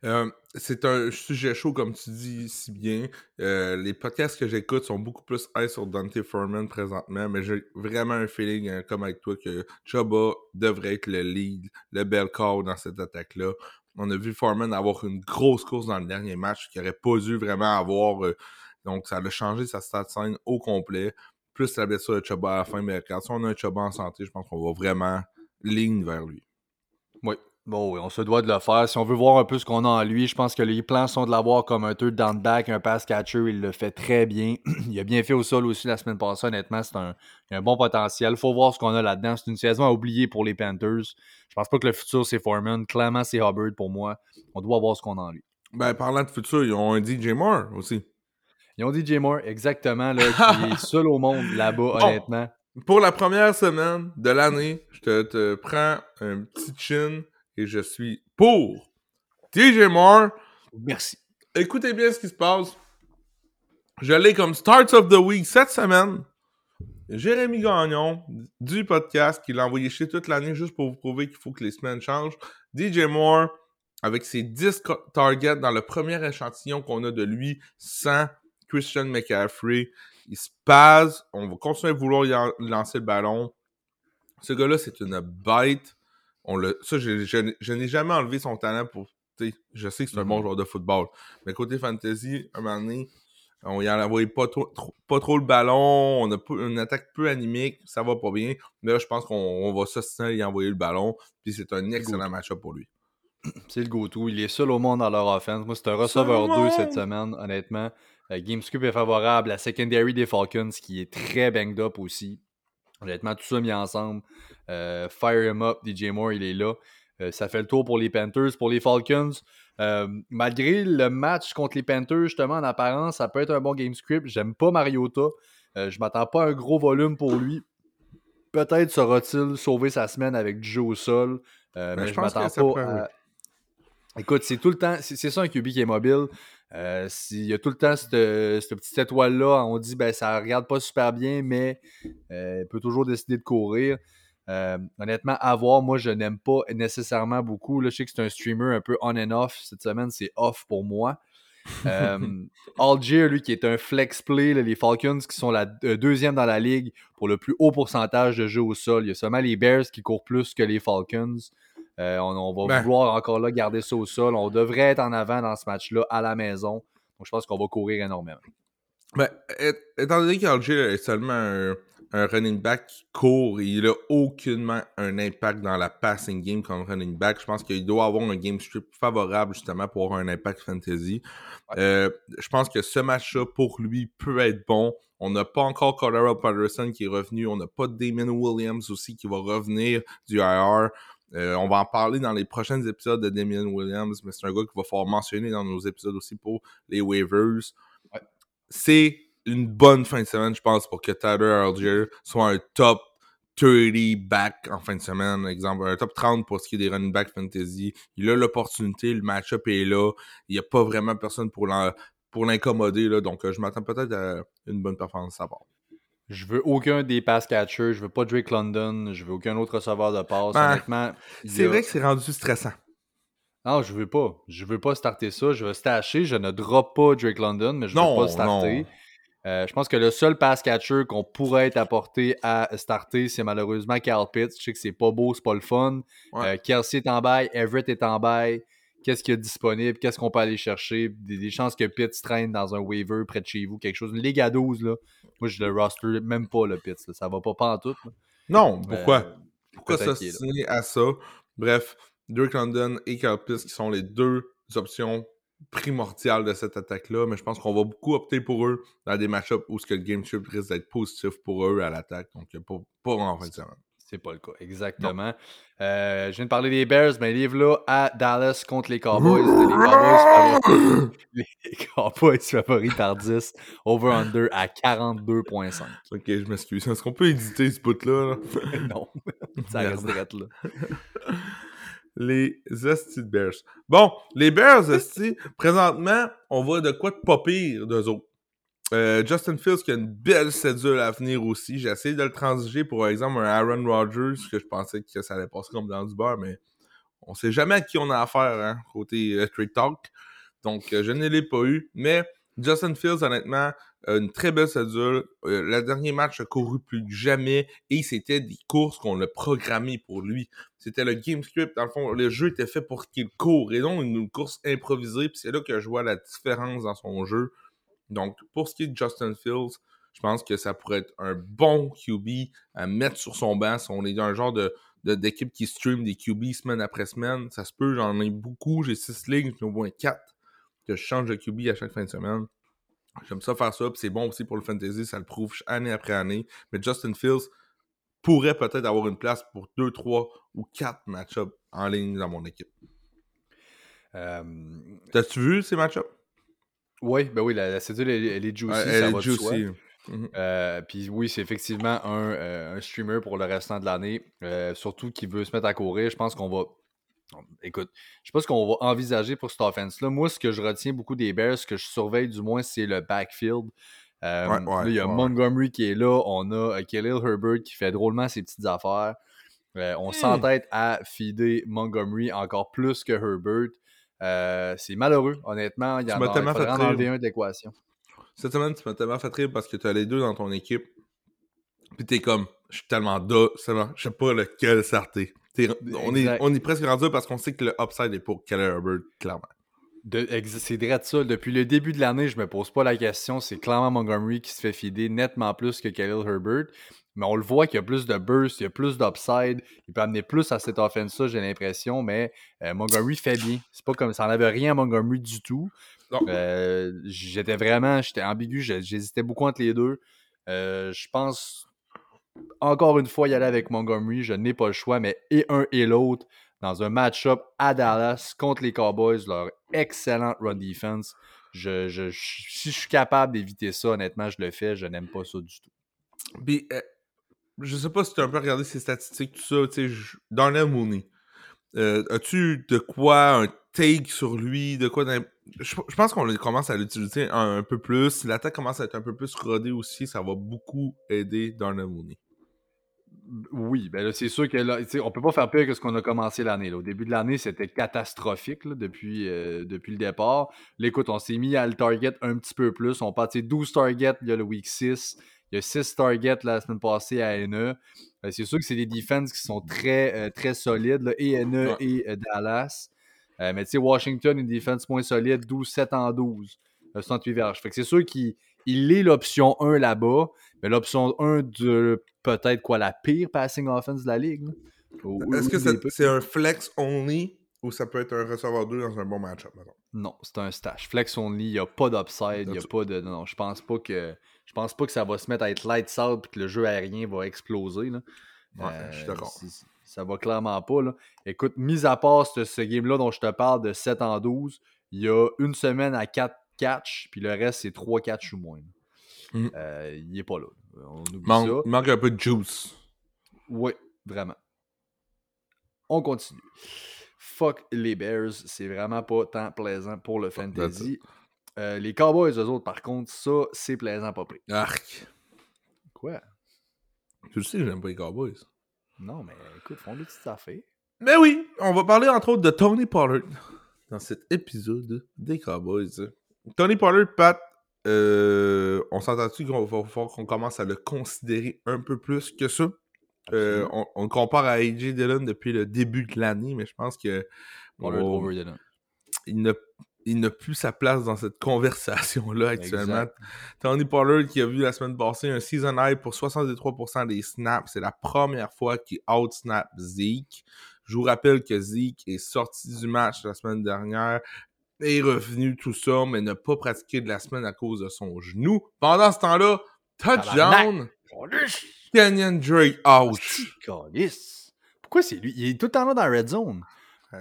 Euh, c'est un sujet chaud, comme tu dis si bien. Euh, les podcasts que j'écoute sont beaucoup plus high sur Dante Foreman présentement, mais j'ai vraiment un feeling, comme avec toi, que Chuba devrait être le lead, le bel corps dans cette attaque-là. On a vu Foreman avoir une grosse course dans le dernier match qu'il n'aurait pas dû vraiment avoir. donc, ça a changé sa stat line au complet. Plus la blessure de Chuba à la fin, mais quand on a un Chuba en santé, je pense qu'on va vraiment ligne vers lui. Oui. Bon, oui, on se doit de le faire. Si on veut voir un peu ce qu'on a en lui, je pense que les plans sont de l'avoir comme un third down back, un pass catcher. Il le fait très bien. il a bien fait au sol aussi la semaine passée. Honnêtement, c'est un, il a un bon potentiel. faut voir ce qu'on a là-dedans. C'est une saison à oublier pour les Panthers. Je pense pas que le futur, c'est Foreman. Clairement, c'est Hubbard pour moi. On doit voir ce qu'on a en lui. Ben, parlant de futur, ils ont un DJ Moore aussi. Ils ont dit Jay Moore, exactement, là, qui est seul au monde là-bas, honnêtement. Pour la première semaine de l'année, je te, te prends un petit chin et je suis pour DJ Moore. Merci. Écoutez bien ce qui se passe. Je l'ai comme Starts of the Week cette semaine. Jérémy Gagnon du podcast qui l'a envoyé chez toute l'année juste pour vous prouver qu'il faut que les semaines changent. DJ Moore avec ses 10 co- targets dans le premier échantillon qu'on a de lui sans Christian McCaffrey. Il se passe. On va continuer à vouloir lancer le ballon. Ce gars-là, c'est une bête. On le, ça, je, je- je n'ai jamais enlevé son talent pour. Je sais que c'est un bon Mhm. joueur de football. Mais côté fantasy, un moment donné, on y envoyé pas trop, trop- pas trop le ballon. On a peu- une attaque peu animique. Ça va pas bien. Mais là, je pense qu'on on va s'ostiner à y envoyer le ballon. Puis c'est un excellent match-up pour lui. C'est le go-to. Il est seul au monde dans leur offense. Moi, c'est un receveur au 2 monde. cette semaine, honnêtement. Euh, GameScoop est favorable. La secondary des Falcons, qui est très banged up aussi. Honnêtement, tout ça mis ensemble. Euh, fire him up, DJ Moore, il est là. Euh, ça fait le tour pour les Panthers. Pour les Falcons, euh, malgré le match contre les Panthers, justement, en apparence, ça peut être un bon game script. J'aime pas Mariota. Je m'attends pas à un gros volume pour lui. Peut-être saura-t-il sauver sa semaine avec du jeu au sol. Ben, mais je je m'attends pas à... Écoute, c'est tout le temps, c'est ça un QB qui est mobile. Euh, s'il y a tout le temps cette, cette petite étoile-là, on dit ben ça regarde pas super bien, mais euh, il peut toujours décider de courir. Euh, honnêtement, à voir, moi je n'aime pas nécessairement beaucoup. Là, je sais que c'est un streamer un peu on and off. Cette semaine, c'est off pour moi. Euh, Algier, lui, qui est un flex play, là, les Falcons qui sont la euh, deuxième dans la ligue pour le plus haut pourcentage de jeux au sol. Il y a seulement les Bears qui courent plus que les Falcons. Euh, on, on va Ben. vouloir encore là garder ça au sol. On devrait être en avant dans ce match-là à la maison. Donc je pense qu'on va courir énormément. Ben, étant donné qu'Alger est seulement un, un running back qui court et il a aucunement un impact dans la passing game comme running back, je pense qu'il doit avoir un game script favorable justement pour avoir un impact fantasy. Euh, je pense que ce match-là pour lui peut être bon. On n'a pas encore Cordero Patterson qui est revenu. On n'a pas Damon Williams aussi qui va revenir du IR. Euh, on va en parler dans les prochains épisodes de Damien Williams, mais c'est un gars qu'il va falloir mentionner dans nos épisodes aussi pour les waivers. Ouais. C'est une bonne fin de semaine, je pense, pour que Tyler Algier soit un top 30 back en fin de semaine. Exemple, un top 30 pour ce qui est des running back fantasy. Il a l'opportunité, le match-up est là. Il n'y a pas vraiment personne pour l'incommoder. Donc, euh, je m'attends peut-être à une bonne performance sa part. Je veux aucun des pass catchers. Je veux pas Drake London. Je veux aucun autre receveur de passe. Ben, Honnêtement, C'est a- vrai que c'est rendu stressant. Non, je veux pas. Je veux pas starter ça. Je veux stacher. Je ne drop pas Drake London, mais je veux pas starter. Euh, je pense que le seul pass catcher qu'on pourrait être apporté à starter, c'est malheureusement Carl Pitts. Je sais que c'est pas beau, c'est pas le fun. Ouais. Euh, Kelsey est en bail, Everett est en bail. Qu'est-ce qu'il y a disponible? Qu'est-ce qu'on peut aller chercher? Des, des chances que Pitts traîne dans un waiver près de chez vous, quelque chose. Une Ligue à 12, là. Moi, je le roster même pas, le Pitts. là. Ça va pas, pas en tout. là. Non, pourquoi? euh, Pourquoi là. s'associer à ça? Bref, Drake London et Pitts qui sont les deux options primordiales de cette attaque-là, mais je pense qu'on va beaucoup opter pour eux dans des match-ups où ce que le game script risque d'être positif pour eux à l'attaque, donc pas, pas en fin de semaine. C'est pas le cas, exactement. Euh, je viens de parler des Bears, mais livre-là à Dallas contre les Cowboys. Les Cowboys, favoris, par 10, over-under à 42,5. Ok, je m'excuse. Est-ce qu'on peut éditer ce bout-là? non, ça reste direct là. les Esti Bears. Bon, les Bears, Esti, présentement, on voit de quoi de pas pire d'eux autres. Euh, Justin Fields qui a une belle cédule à venir aussi. J'ai essayé de le transiger pour exemple un Aaron Rodgers que je pensais que ça allait passer comme dans du beurre, mais on sait jamais à qui on a affaire hein, côté euh, Talk. Donc euh, je ne l'ai pas eu. Mais Justin Fields, honnêtement, une très belle cédule. Euh, le dernier match a couru plus que jamais et c'était des courses qu'on a programmées pour lui. C'était le game script. Dans le fond, le jeu était fait pour qu'il court et non une, course improvisée. Puis c'est là que je vois la différence dans son jeu. Donc, pour ce qui est de Justin Fields, je pense que ça pourrait être un bon QB à mettre sur son banc. Si on est dans un genre de, d'équipe qui stream des QB semaine après semaine, ça se peut, j'en ai beaucoup. J'ai six ligues, j'ai au moins quatre que je change de QB à chaque fin de semaine. J'aime ça faire ça, puis c'est bon aussi pour le fantasy, ça le prouve année après année. Mais Justin Fields pourrait peut-être avoir une place pour deux, trois ou quatre match-ups en ligne dans mon équipe. Euh, T'as-tu vu ces match-ups? Oui, ben oui, la, cédule, elle, est juicy, elle ça va juicy. Mhm. Euh, puis oui, c'est effectivement euh, un, streamer pour le restant de l'année, euh, surtout qui veut se mettre à courir. Je pense qu'on va. Écoute, je pense qu'on va envisager pour cette offense-là. Moi, ce que je retiens beaucoup des Bears, ce que je surveille du moins, c'est le backfield. là, il y a Montgomery qui est là. On a Khalil Herbert qui fait drôlement ses petites affaires. on s'entête à fider Montgomery encore plus que Herbert. Euh, c'est malheureux, honnêtement. Il y en a tellement fait un d'équation. Cette semaine, tu m'as tellement fait rire parce que tu as les deux dans ton équipe. Puis t'es comme, je suis tellement dos, je sais pas lequel sortir. On est, on est presque rendu parce qu'on sait que le upside est pour Keller Herbert, clairement. C'est direct ça. Depuis le début de l'année, je me pose pas la question. C'est clairement Montgomery qui se fait fider nettement plus que Khalil Herbert. Mais on le voit qu'il y a plus de burst, il y a plus d'upside. Il peut amener plus à cette offense-là, j'ai l'impression. Mais euh, Montgomery fait bien. C'est pas comme ça n'avait rien à Montgomery du tout. Euh, j'étais vraiment, j'étais ambigu. J'hésitais beaucoup entre les deux. Euh, je pense encore une fois y aller avec Montgomery. Je n'ai pas le choix, mais et un et l'autre dans un match-up à Dallas contre les Cowboys, leur excellent run defense. Je, si je suis capable d'éviter ça, honnêtement, je le fais. Je n'aime pas ça du tout. Puis, je sais pas si tu as un peu regardé ses statistiques, tout ça, sais, Darnell Mooney. Euh, as-tu de quoi un take sur lui, de quoi je, pense qu'on commence à l'utiliser un, peu plus. Si l'attaque commence à être un peu plus rodée aussi, ça va beaucoup aider Darnell Mooney. Oui, ben c'est sûr que là, on peut pas faire pire que ce qu'on a commencé l'année. Au début de l'année, c'était catastrophique depuis, euh, depuis le départ. Là, écoute, on s'est mis à le target un petit peu plus. On partit 12 targets il y a le week 6. Il y a 6 targets la semaine passée à NE. Euh, c'est sûr que c'est des defenses qui sont très, euh, très solides, et NE et euh, Dallas. mais tu sais, Washington, une défense moins solide, 12-7 en 12. 68 verges. Fait que c'est sûr qu'il est l'option 1 là-bas, mais l'option 1 de peut-être quoi la pire passing offense de la ligue. Est-ce que c'est un flex only ou ça peut être un receveur 2 dans un bon match-up? Non, c'est un stash. Flex only, il n'y a pas d'upside, il n'y a pas de. Non, je pense pas que. Je pense pas que ça va se mettre à être light out et que le jeu aérien va exploser. Là. Ouais, je suis d'accord. Euh, ça va clairement pas. Là. Écoute, mis à part ce, game-là dont je te parle de 7 en 12, il y a une semaine à 4 catch, puis le reste, c'est 3 catch ou moins. Mm. Euh, il n'est pas là. On oublie ça. Il manque un peu de juice. Oui, vraiment. On continue. Fuck les Bears, c'est vraiment pas tant plaisant pour le fantasy. Euh, les Cowboys, eux autres, par contre, ça, c'est plaisant pas pris. Arc. Quoi? Tu le sais, j'aime pas les Cowboys. Non, mais écoute, font des petites affaires. Mais oui, on va parler entre autres de Tony Pollard dans cet épisode des Cowboys. Tony Pollard, Pat, euh, on s'entend-tu qu'on va falloir qu'on commence à le considérer un peu plus que ça? Euh, on, le compare à AJ Dillon depuis le début de l'année, mais je pense que. il ne il n'a plus sa place dans cette conversation-là actuellement. Tony Pollard qui a vu la semaine passée un season high pour 63% des snaps. C'est la première fois qu'il out-snap Zeke. Je vous rappelle que Zeke est sorti du match la semaine dernière, est revenu tout ça, mais n'a pas pratiqué de la semaine à cause de son genou. Pendant ce temps-là, touchdown! Kenyon Drake! Calice. Pourquoi c'est lui? Il est tout le temps là dans Red Zone.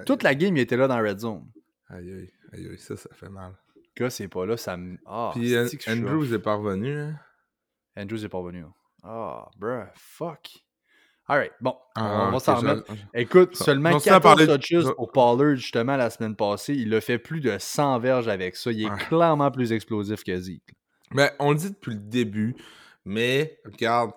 Toute la game, il était là dans Red Zone. aïe, aïe, aïe, ça, ça fait mal. Le gars, c'est pas là, ça me. Ah, Puis An- Andrews est parvenu. Hein? Andrews est pas venu. hein? Ah, bruh, fuck. Alright, bon, Ah, on va ok, s'en je- remettre. Écoute, Ça- seulement on s'en a 14 parlé- touches je- pour Pollard, justement, la semaine passée. Il a fait plus de 100 verges avec ça. Il est clairement plus explosif que Zeke. Ben, on le dit depuis le début, mais regarde, euh,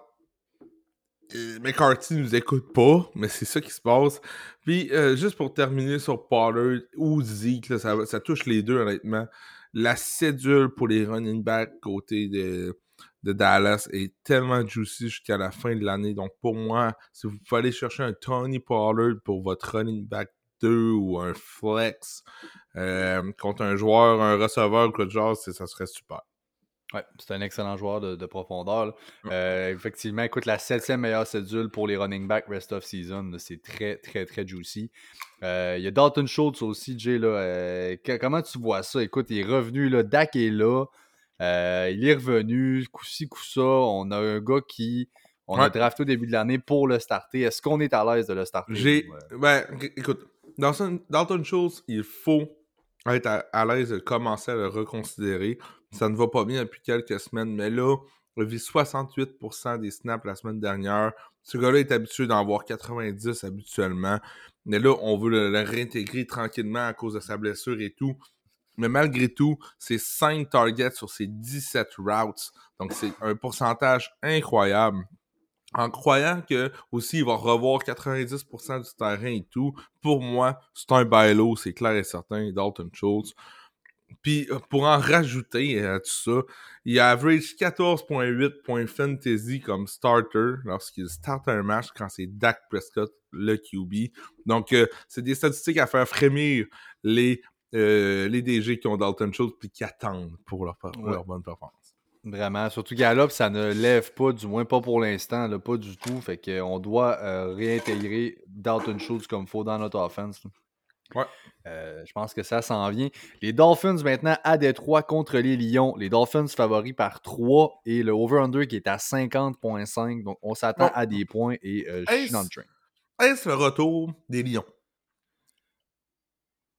McCarthy nous écoute pas, mais c'est ça qui se passe. Puis, euh, juste pour terminer sur Pollard ou Zeke, ça, touche les deux, honnêtement. La cédule pour les running backs côté de, Dallas est tellement juicy jusqu'à la fin de l'année. Donc, pour moi, si vous pouvez aller chercher un Tony Pollard pour votre running back 2 ou un flex euh, contre un joueur, un receveur ou quoi de genre, ça serait super. Ouais, c'est un excellent joueur de, de profondeur. Euh, effectivement, écoute, la septième meilleure cédule pour les running backs rest of season, c'est très, très, très juicy. Euh, Il y a Dalton Schultz aussi, Jay. Là, euh, que- comment tu vois ça? Écoute, il est revenu, là, Dak est là. Il est revenu, coup-ci, coup-ça. On a un gars qui. On a Ouais. drafté au début de l'année pour le starter. Est-ce qu'on est à l'aise de le starter? J'ai. Ben, écoute, dans Dalton, Dalton Schultz, il faut être à, à l'aise de commencer à le reconsidérer. Ça ne va pas bien depuis quelques semaines, mais là, il vu 68% des snaps la semaine dernière. Ce gars-là est habitué d'en avoir 90 habituellement. Mais là, on veut le, le réintégrer tranquillement à cause de sa blessure et tout. Mais malgré tout, c'est 5 targets sur ses 17 routes. Donc, c'est un pourcentage incroyable en croyant que aussi il va revoir 90% du terrain et tout, pour moi, c'est un bailo, c'est clair et certain, Dalton Schultz. Puis euh, pour en rajouter à tout ça, il average 14.8 points fantasy comme starter lorsqu'il start un match quand c'est Dak Prescott le QB. Donc euh, c'est des statistiques à faire frémir les euh, les DG qui ont Dalton Schultz puis qui attendent pour leur, pour Ouais. leur bonne performance. Vraiment. Surtout Gallup, ça ne lève pas, du moins pas pour l'instant, pas du tout. Fait qu'on doit euh, réintégrer Dalton Schultz comme faut dans notre offense. là. Ouais. Euh, je pense que ça s'en vient. Les Dolphins maintenant à Détroit contre les Lions. Les Dolphins favoris par 3 et le over-under qui est à 50.5. Donc on s'attend à des points et euh, je suis dans le train. Est-ce le retour des Lions?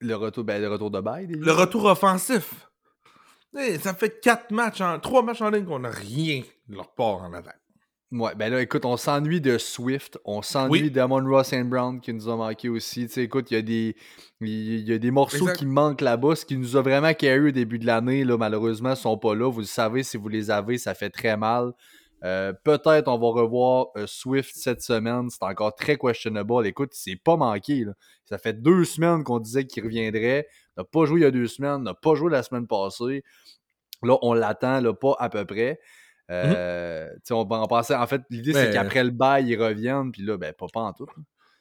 Le retour, ben, le retour de bail des Le Lions? retour offensif. Hey, ça fait quatre matchs, en, trois matchs en ligne qu'on n'a rien de leur part en avant. Ouais, ben là, écoute, on s'ennuie de Swift, on s'ennuie Oui. d'Amon Ross and Brown qui nous a manqué aussi. Tu sais, écoute, il y a des, il y a des morceaux Exact. qui manquent là-bas. Ce qui nous a vraiment carry au début de l'année, là, malheureusement, sont pas là. Vous le savez, si vous les avez, ça fait très mal. Euh, Peut-être on va revoir euh, Swift cette semaine. C'est encore très questionable. Écoute, il s'est pas manqué. là. Ça fait deux semaines qu'on disait qu'il reviendrait. N'a pas joué il y a deux semaines, n'a pas joué la semaine passée. Là, on l'attend, là, pas à peu près. Euh, on, on pensait, en fait, l'idée, c'est Mais- qu'après le bail, ils reviennent, puis là, ben, pas, pas en tout. là.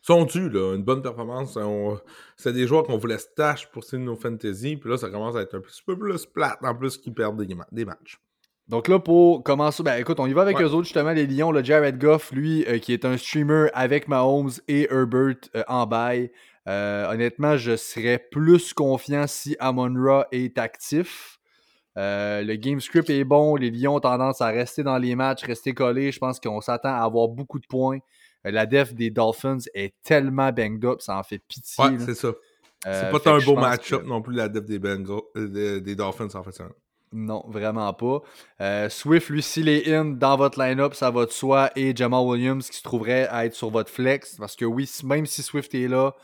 Sont dus, là, une bonne performance? On- C'est des joueurs qu'on voulait stash pour signer nos fantasy, puis là, ça commence à être un petit peu plus plat, en plus qu'ils perdent des, ma- des matchs. Donc là, pour commencer, ben écoute, on y va avec Ouais. eux autres, justement, les Lions. Le Jared Goff, lui, euh, qui est un streamer avec Mahomes et Herbert euh, en bail. Euh, honnêtement, je serais plus confiant si Amon-Ra est actif. Euh, le game script est bon. Les Lions ont tendance à rester dans les matchs, rester collés. Je pense qu'on s'attend à avoir beaucoup de points. Euh, la def des Dolphins est tellement banged up, ça en fait pitié. Ouais, c'est ça. Euh, C'est pas un beau match-up que- non plus, la def des, Bengals, des, des Dolphins, en fait. ça. Non, vraiment pas. Swift, lui, s'il est in dans votre line-up, ça va de soi. Et Jamal Williams qui se trouverait à être sur votre flex. Parce que oui, même si Swift est là,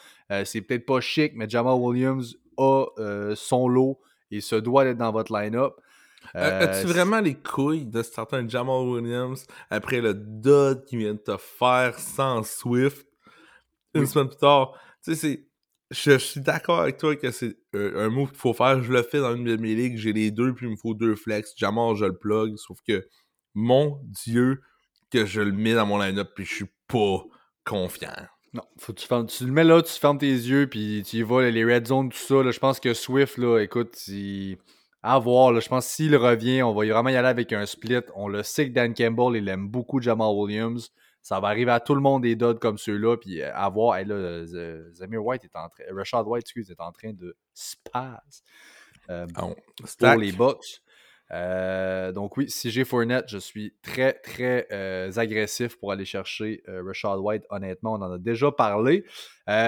c'est peut-être pas chic, mais Jamal Williams a son lot et se doit d'être dans votre line-up. Euh, Euh, As-tu vraiment les couilles de starter un Jamal Williams après le dud qu'il vient de te faire sans Swift une Oui. semaine plus tard? Tu sais. Je, je suis d'accord avec toi que c'est euh, un move qu'il faut faire. Je le fais dans une de mes ligues. J'ai les deux, puis il me faut deux flex. Jamal, je le plug. Sauf que, mon Dieu, que je le mets dans mon line-up, puis je suis pas confiant. Non, faut que tu, fermes- tu le mets là, tu fermes tes yeux, puis tu y vas, les red zones, tout ça. là, je pense que Swift, là, écoute, il- à voir. là, je pense s'il revient, on va vraiment y aller avec un split. On le sait que Dan Campbell, il aime beaucoup Jamal Williams. Ça va arriver à tout le monde des dots comme ceux-là, puis euh, à voir. Hey, là, Zamir White est en train. Rashad White, excuse, est en train de spaz euh, Ah, pour les Bucks. Euh, donc oui, si j'ai Fournette, je suis très, très euh, agressif pour aller chercher euh, Rashad White. Honnêtement, on en a déjà parlé.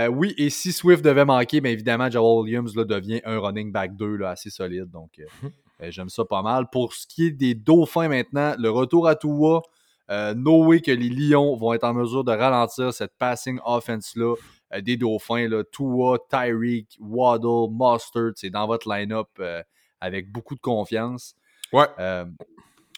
oui, et si Swift devait manquer, bien évidemment, Joel Williams là, devient un running back 2 là, assez solide. Donc j'aime ça pas mal. Pour ce qui est des Dauphins maintenant, le retour à Tua, no way que les Lions vont être en mesure de ralentir cette passing offense-là des Dauphins. Là, Tua, Tyreek, Waddle, Mustard, c'est dans votre line-up avec beaucoup de confiance. Ouais.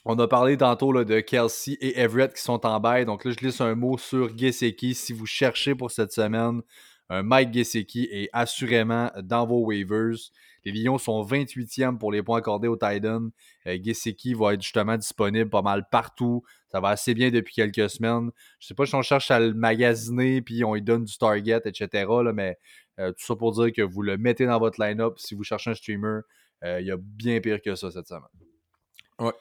On a parlé tantôt là, de Kelsey et Everett qui sont en bail. Donc là, je laisse un mot sur Gesicki. Si vous cherchez pour cette semaine, un Mike Gesicki est assurément dans vos waivers. Les Lions sont 28e pour les points accordés au Titan. Euh, Gesicki va être justement disponible pas mal partout. Ça va assez bien depuis quelques semaines. Je sais pas si on cherche à le magasiner puis on lui donne du target, etc. mais euh, tout ça pour dire que vous le mettez dans votre line-up si vous cherchez un streamer. Euh, il y a bien pire que ça cette semaine. Ouais.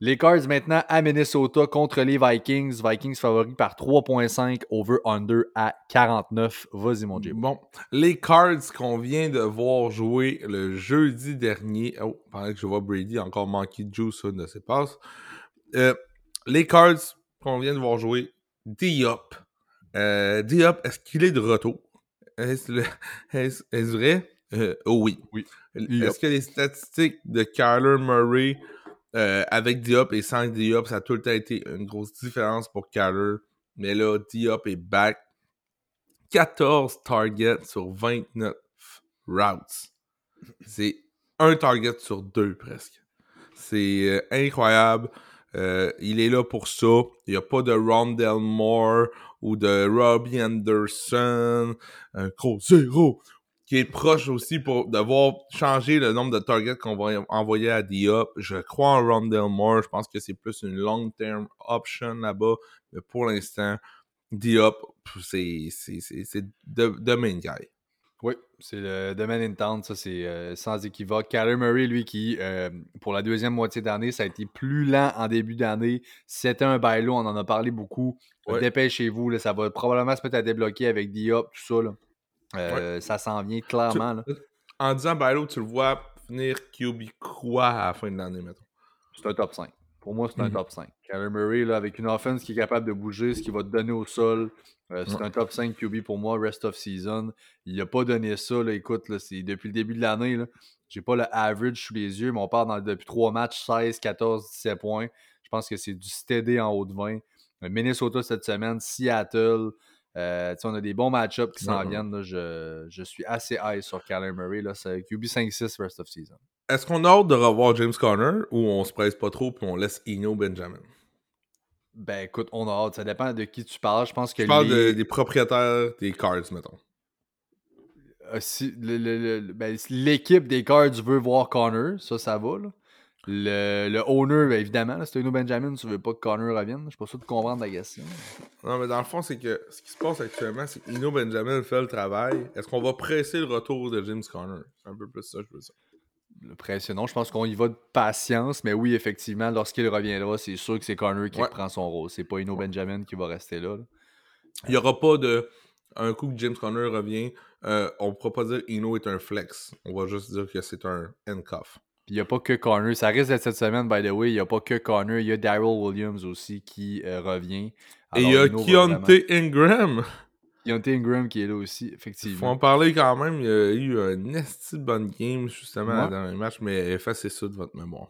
Les Cards maintenant à Minnesota contre les Vikings. Vikings favoris par 3.5 over-under à 49. Vas-y, mon Dieu. Bon, les Cards qu'on vient de voir jouer le jeudi dernier. Oh, pendant que je vois Brady encore manqué de juice, ça ne se passe. Euh, les Cards qu'on vient de voir jouer, Diop. Euh, Diop, est-ce qu'il est de retour? Est-ce est vrai? Euh, oh oui. Oui. Est-ce que les statistiques de Kyler Murray euh, avec Diop et sans Diop, ça a tout le temps été une grosse différence pour Kyler. Mais là, Diop est back. 14 targets sur 29 routes. C'est un target sur deux presque. C'est euh, incroyable. Euh, il est là pour ça. Il n'y a pas de Rondell Moore ou de Robbie Anderson. Un gros zéro qui est proche aussi pour devoir changer le nombre de targets qu'on va envoyer à Diop. Je crois en Rondell Moore. Je pense que c'est plus une long-term option là-bas. Mais pour l'instant, Diop, c'est the, main guy. Oui, c'est le domaine in town, ça c'est euh, sans équivoque. Kyler Murray, lui, qui euh, pour la deuxième moitié d'année, ça a été plus lent en début d'année. C'était un bailo, on en a parlé beaucoup. Dépêchez-vous, ça va probablement se mettre à débloquer avec Diop, tout ça. Là. Euh, ça s'en vient clairement. En disant Bailo, tu le vois finir QB quoi à la fin de l'année, mettons? C'est un top 5. Pour moi, c'est un mhm. top 5. Kyler Murray, là, avec une offense qui est capable de bouger, ce qui va te donner au sol, euh, c'est un top 5 QB pour moi, rest of season. Il n'a pas donné ça. Là, écoute, là, depuis le début de l'année, j'ai pas le average sous les yeux, mais on part dans, depuis 3 matchs, 16, 14, 17 points. Je pense que c'est du steady en haut de 20. Minnesota cette semaine, Seattle, euh, on a des bons match-ups qui s'en viennent. je, je, suis assez high sur Kyler Murray. C'est QB 5-6 rest of season. Est-ce qu'on a hâte de revoir James Conner ou on se presse pas trop puis on laisse Eno Benjamin? Ben écoute, on a hâte. Ça dépend de qui tu parles. Je pense que. Je parle des propriétaires des cards, mettons. Euh, si, ben, l'équipe des cards veut voir Connor, ça, ça va. Là. Le, le owner, ben, évidemment, c'est Uno Benjamin, tu veux pas que Connor revienne. Je suis pas sûr de comprendre la question. Non, mais dans le fond, c'est que ce qui se passe actuellement, c'est qu'Uno Benjamin fait le travail. Est-ce qu'on va presser le retour de James Conner? C'est un peu plus ça, je veux dire. Le pression, non, je pense qu'on y va de patience, mais oui, effectivement, lorsqu'il reviendra, c'est sûr que c'est Connor qui prend son rôle. C'est pas Ino Benjamin qui va rester là. Il n'y aura pas de. Un coup que James Conner revient, euh, on ne pourra pas dire Ino est un flex. On va juste dire que c'est un handcuff il n'y a pas que Connor. Ça risque d'être cette semaine, by the way. Il n'y a pas que Connor. Il y a Daryl Williams aussi qui euh, revient. Et il y a Keontae Ingram. Keontae Ingram qui est là aussi, effectivement. Faut en parler quand même. Il y a eu un esti bonne game, justement, dans les match, mais effacez ça de votre mémoire.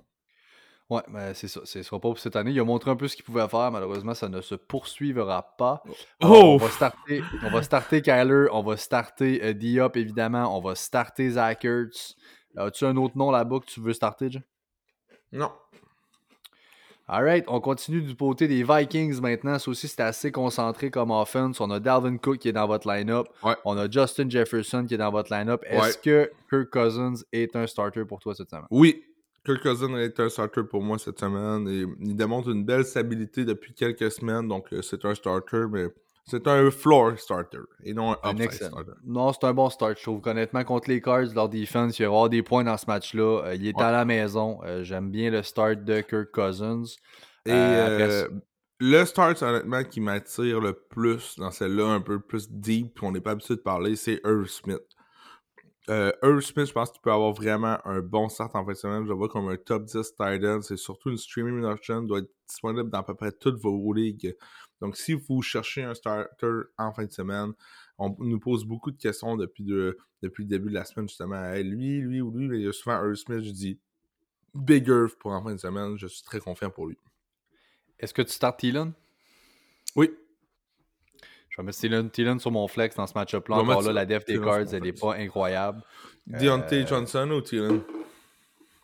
Ouais, mais c'est ça. Ce sera pas pour cette année. Il a montré un peu ce qu'il pouvait faire. Malheureusement, ça ne se poursuivra pas. oh! on va starter, on va starter Kyler. On va starter euh, Diop, évidemment. On va starter Zach Ertz. As-tu un autre nom là-bas que tu veux starter, John? Non. Alright, on continue du côté des Vikings maintenant. Ça aussi, c'est assez concentré comme offense. On a Dalvin Cook qui est dans votre line-up. On a Justin Jefferson qui est dans votre line-up. Est-ce que Kirk Cousins est un starter pour toi cette semaine? Oui, Kirk Cousins est un starter pour moi cette semaine. Et il démontre une belle stabilité depuis quelques semaines. Donc, euh, c'est un starter, mais c'est un floor starter et non un upside starter. Non, c'est un bon start, je trouve. Honnêtement, contre les Cards, leur defense, il y aura des points dans ce match-là. Euh, il est à la maison. Euh, j'aime bien le start de Kirk Cousins. Et euh, le start, honnêtement, qui m'attire le plus dans celle-là, un peu plus deep, qu'on n'est pas habitué de parler, c'est Irv Smith. Earl Smith, je pense qu'il peut avoir vraiment un bon start en fin de semaine. Je le vois comme un top 10 tight end. C'est surtout une streaming option. doit être disponible dans à peu près toutes vos ligues. Donc, si vous cherchez un starter en fin de semaine, on nous pose beaucoup de questions depuis, depuis le début de la semaine, justement. lui, lui ou lui, mais il y a souvent Earl Smith, je dis bigger pour en fin de semaine. Je suis très confiant pour lui. Est-ce que tu startes Thielen? Oui. Je vais mettre Thielen, sur mon flex dans ce match-up-là. Encore là, la def des cards, elle n'est pas incroyable. Deontay euh, Johnson ou Thielen?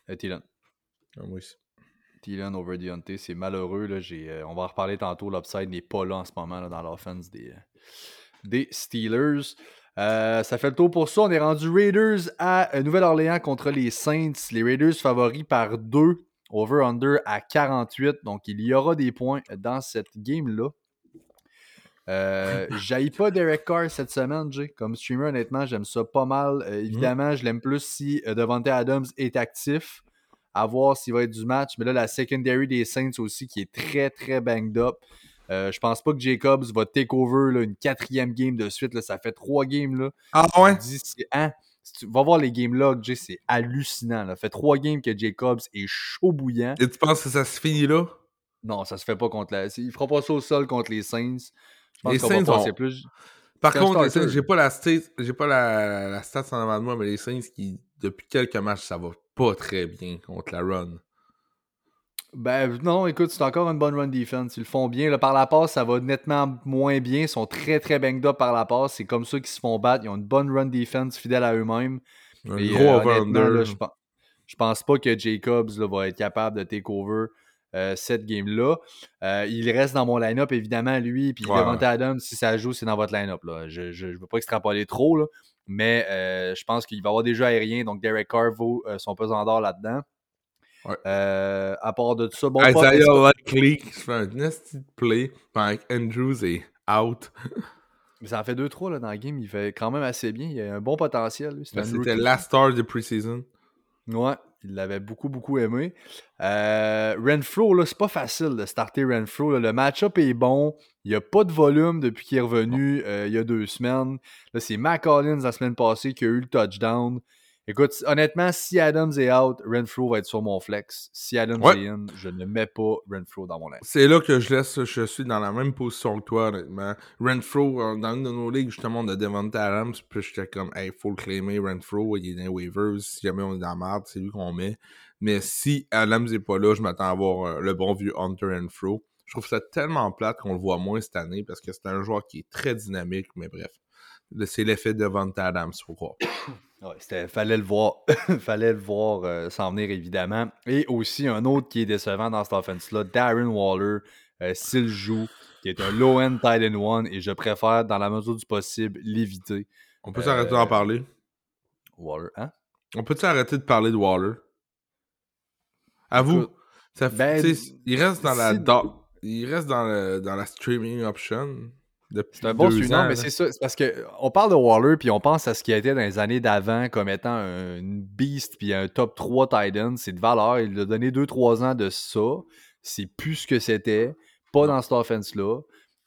Euh, Thielen. Ah, moi aussi. Thielen over Deontay, c'est malheureux. Là. Euh, on va en reparler tantôt. L'upside n'est pas là en ce moment là, dans l'offense des, des Steelers. ça fait le tour pour ça. On est rendu Raiders à Nouvelle-Orléans contre les Saints. Les Raiders favoris par 2, over-under à 48. Donc, il y aura des points dans cette game-là. Euh, J'aille pas Derek Carr cette semaine, Jay. Comme streamer, honnêtement, j'aime ça pas mal. Euh, évidemment, je l'aime plus si euh, Devante Adams est actif. À voir s'il va être du match. Mais là, la secondary des Saints aussi, qui est très, très banged up. Euh, je pense pas que Jacobs va take over une quatrième game de suite. Là. Ça fait trois games. Là. Ah ouais? Hein? tu vas voir les game logs, Jay, c'est hallucinant. Ça fait trois games que Jacobs est chaud bouillant. Et tu penses que ça se finit là? Non, ça se fait pas contre la. Il fera pas ça au sol contre les Saints les Saints ont... plus. Par contre, les Saints, j'ai pas la stat, j'ai pas la, la stat en avant de moi, mais les Saints qui, depuis quelques matchs, ça va pas très bien contre la run. Ben non, écoute, c'est encore une bonne run defense. Ils le font bien. Là, par la passe, ça va nettement moins bien. Ils sont très très banged up par la passe. C'est comme ça qu'ils se font battre. Ils ont une bonne run defense fidèle à eux-mêmes. Un gros euh, je, pense, je pense pas que Jacobs va être capable de take over euh, cette game-là. Euh, il reste dans mon line-up, évidemment, lui. Puis ouais. Devante Adams, si ça joue, c'est dans votre line-up. Je ne veux pas extrapoler trop, là, mais euh, je pense qu'il va y avoir des jeux aériens. Donc, Derek Carr vaut son pesant d'or là-dedans. à part de tout ça, bon. Isaiah Likely qui fait un nasty play pendant Andrews est out. Mais ça en fait 2-3 dans la game. Il fait quand même assez bien. Il a un bon potentiel. Ben, c'était la star de preseason. Ouais, il l'avait beaucoup, beaucoup aimé. Euh, Renfro, là, c'est pas facile de starter Renfro. Le match-up est bon. Il n'y a pas de volume depuis qu'il est revenu euh, il y a deux semaines. Là, c'est Mac Collins la semaine passée qui a eu le touchdown. Écoute, honnêtement, si Adams est out, Renfro va être sur mon flex. Si Adams est in, je ne mets pas Renfro dans mon linge. C'est là que je laisse, je suis dans la même position que toi, honnêtement. Renfro, dans une de nos ligues, justement, on a Devante Adams, puis j'étais comme, hey, faut le claimer, Renfro, il est dans les waivers, si jamais on est dans la merde, c'est lui qu'on met. Mais si Adams n'est pas là, je m'attends à voir euh, le bon vieux Hunter Renfro. Je trouve ça tellement plate qu'on le voit moins cette année, parce que c'est un joueur qui est très dynamique, mais bref. C'est l'effet de Devante Adams, faut croire. Ouais, fallait le voir, fallait le voir euh, s'en venir évidemment. Et aussi un autre qui est décevant dans cette offense-là, Darren Waller, euh, s'il joue, qui est un low-end tight end one, et je préfère, dans la mesure du possible, l'éviter. On peut s'arrêter d'en euh, parler? Waller, hein? On peut s'arrêter de parler de Waller? À vous, ben, il reste dans la il reste dans, dans la streaming option. C'est un bon suivant, mais c'est ça. C'est parce qu'on parle de Waller, puis on pense à ce qui été dans les années d'avant comme étant une beast, puis un top 3 Titan. C'est de valeur. Il a donné 2-3 ans de ça. C'est plus ce que c'était. Pas dans cette offense-là.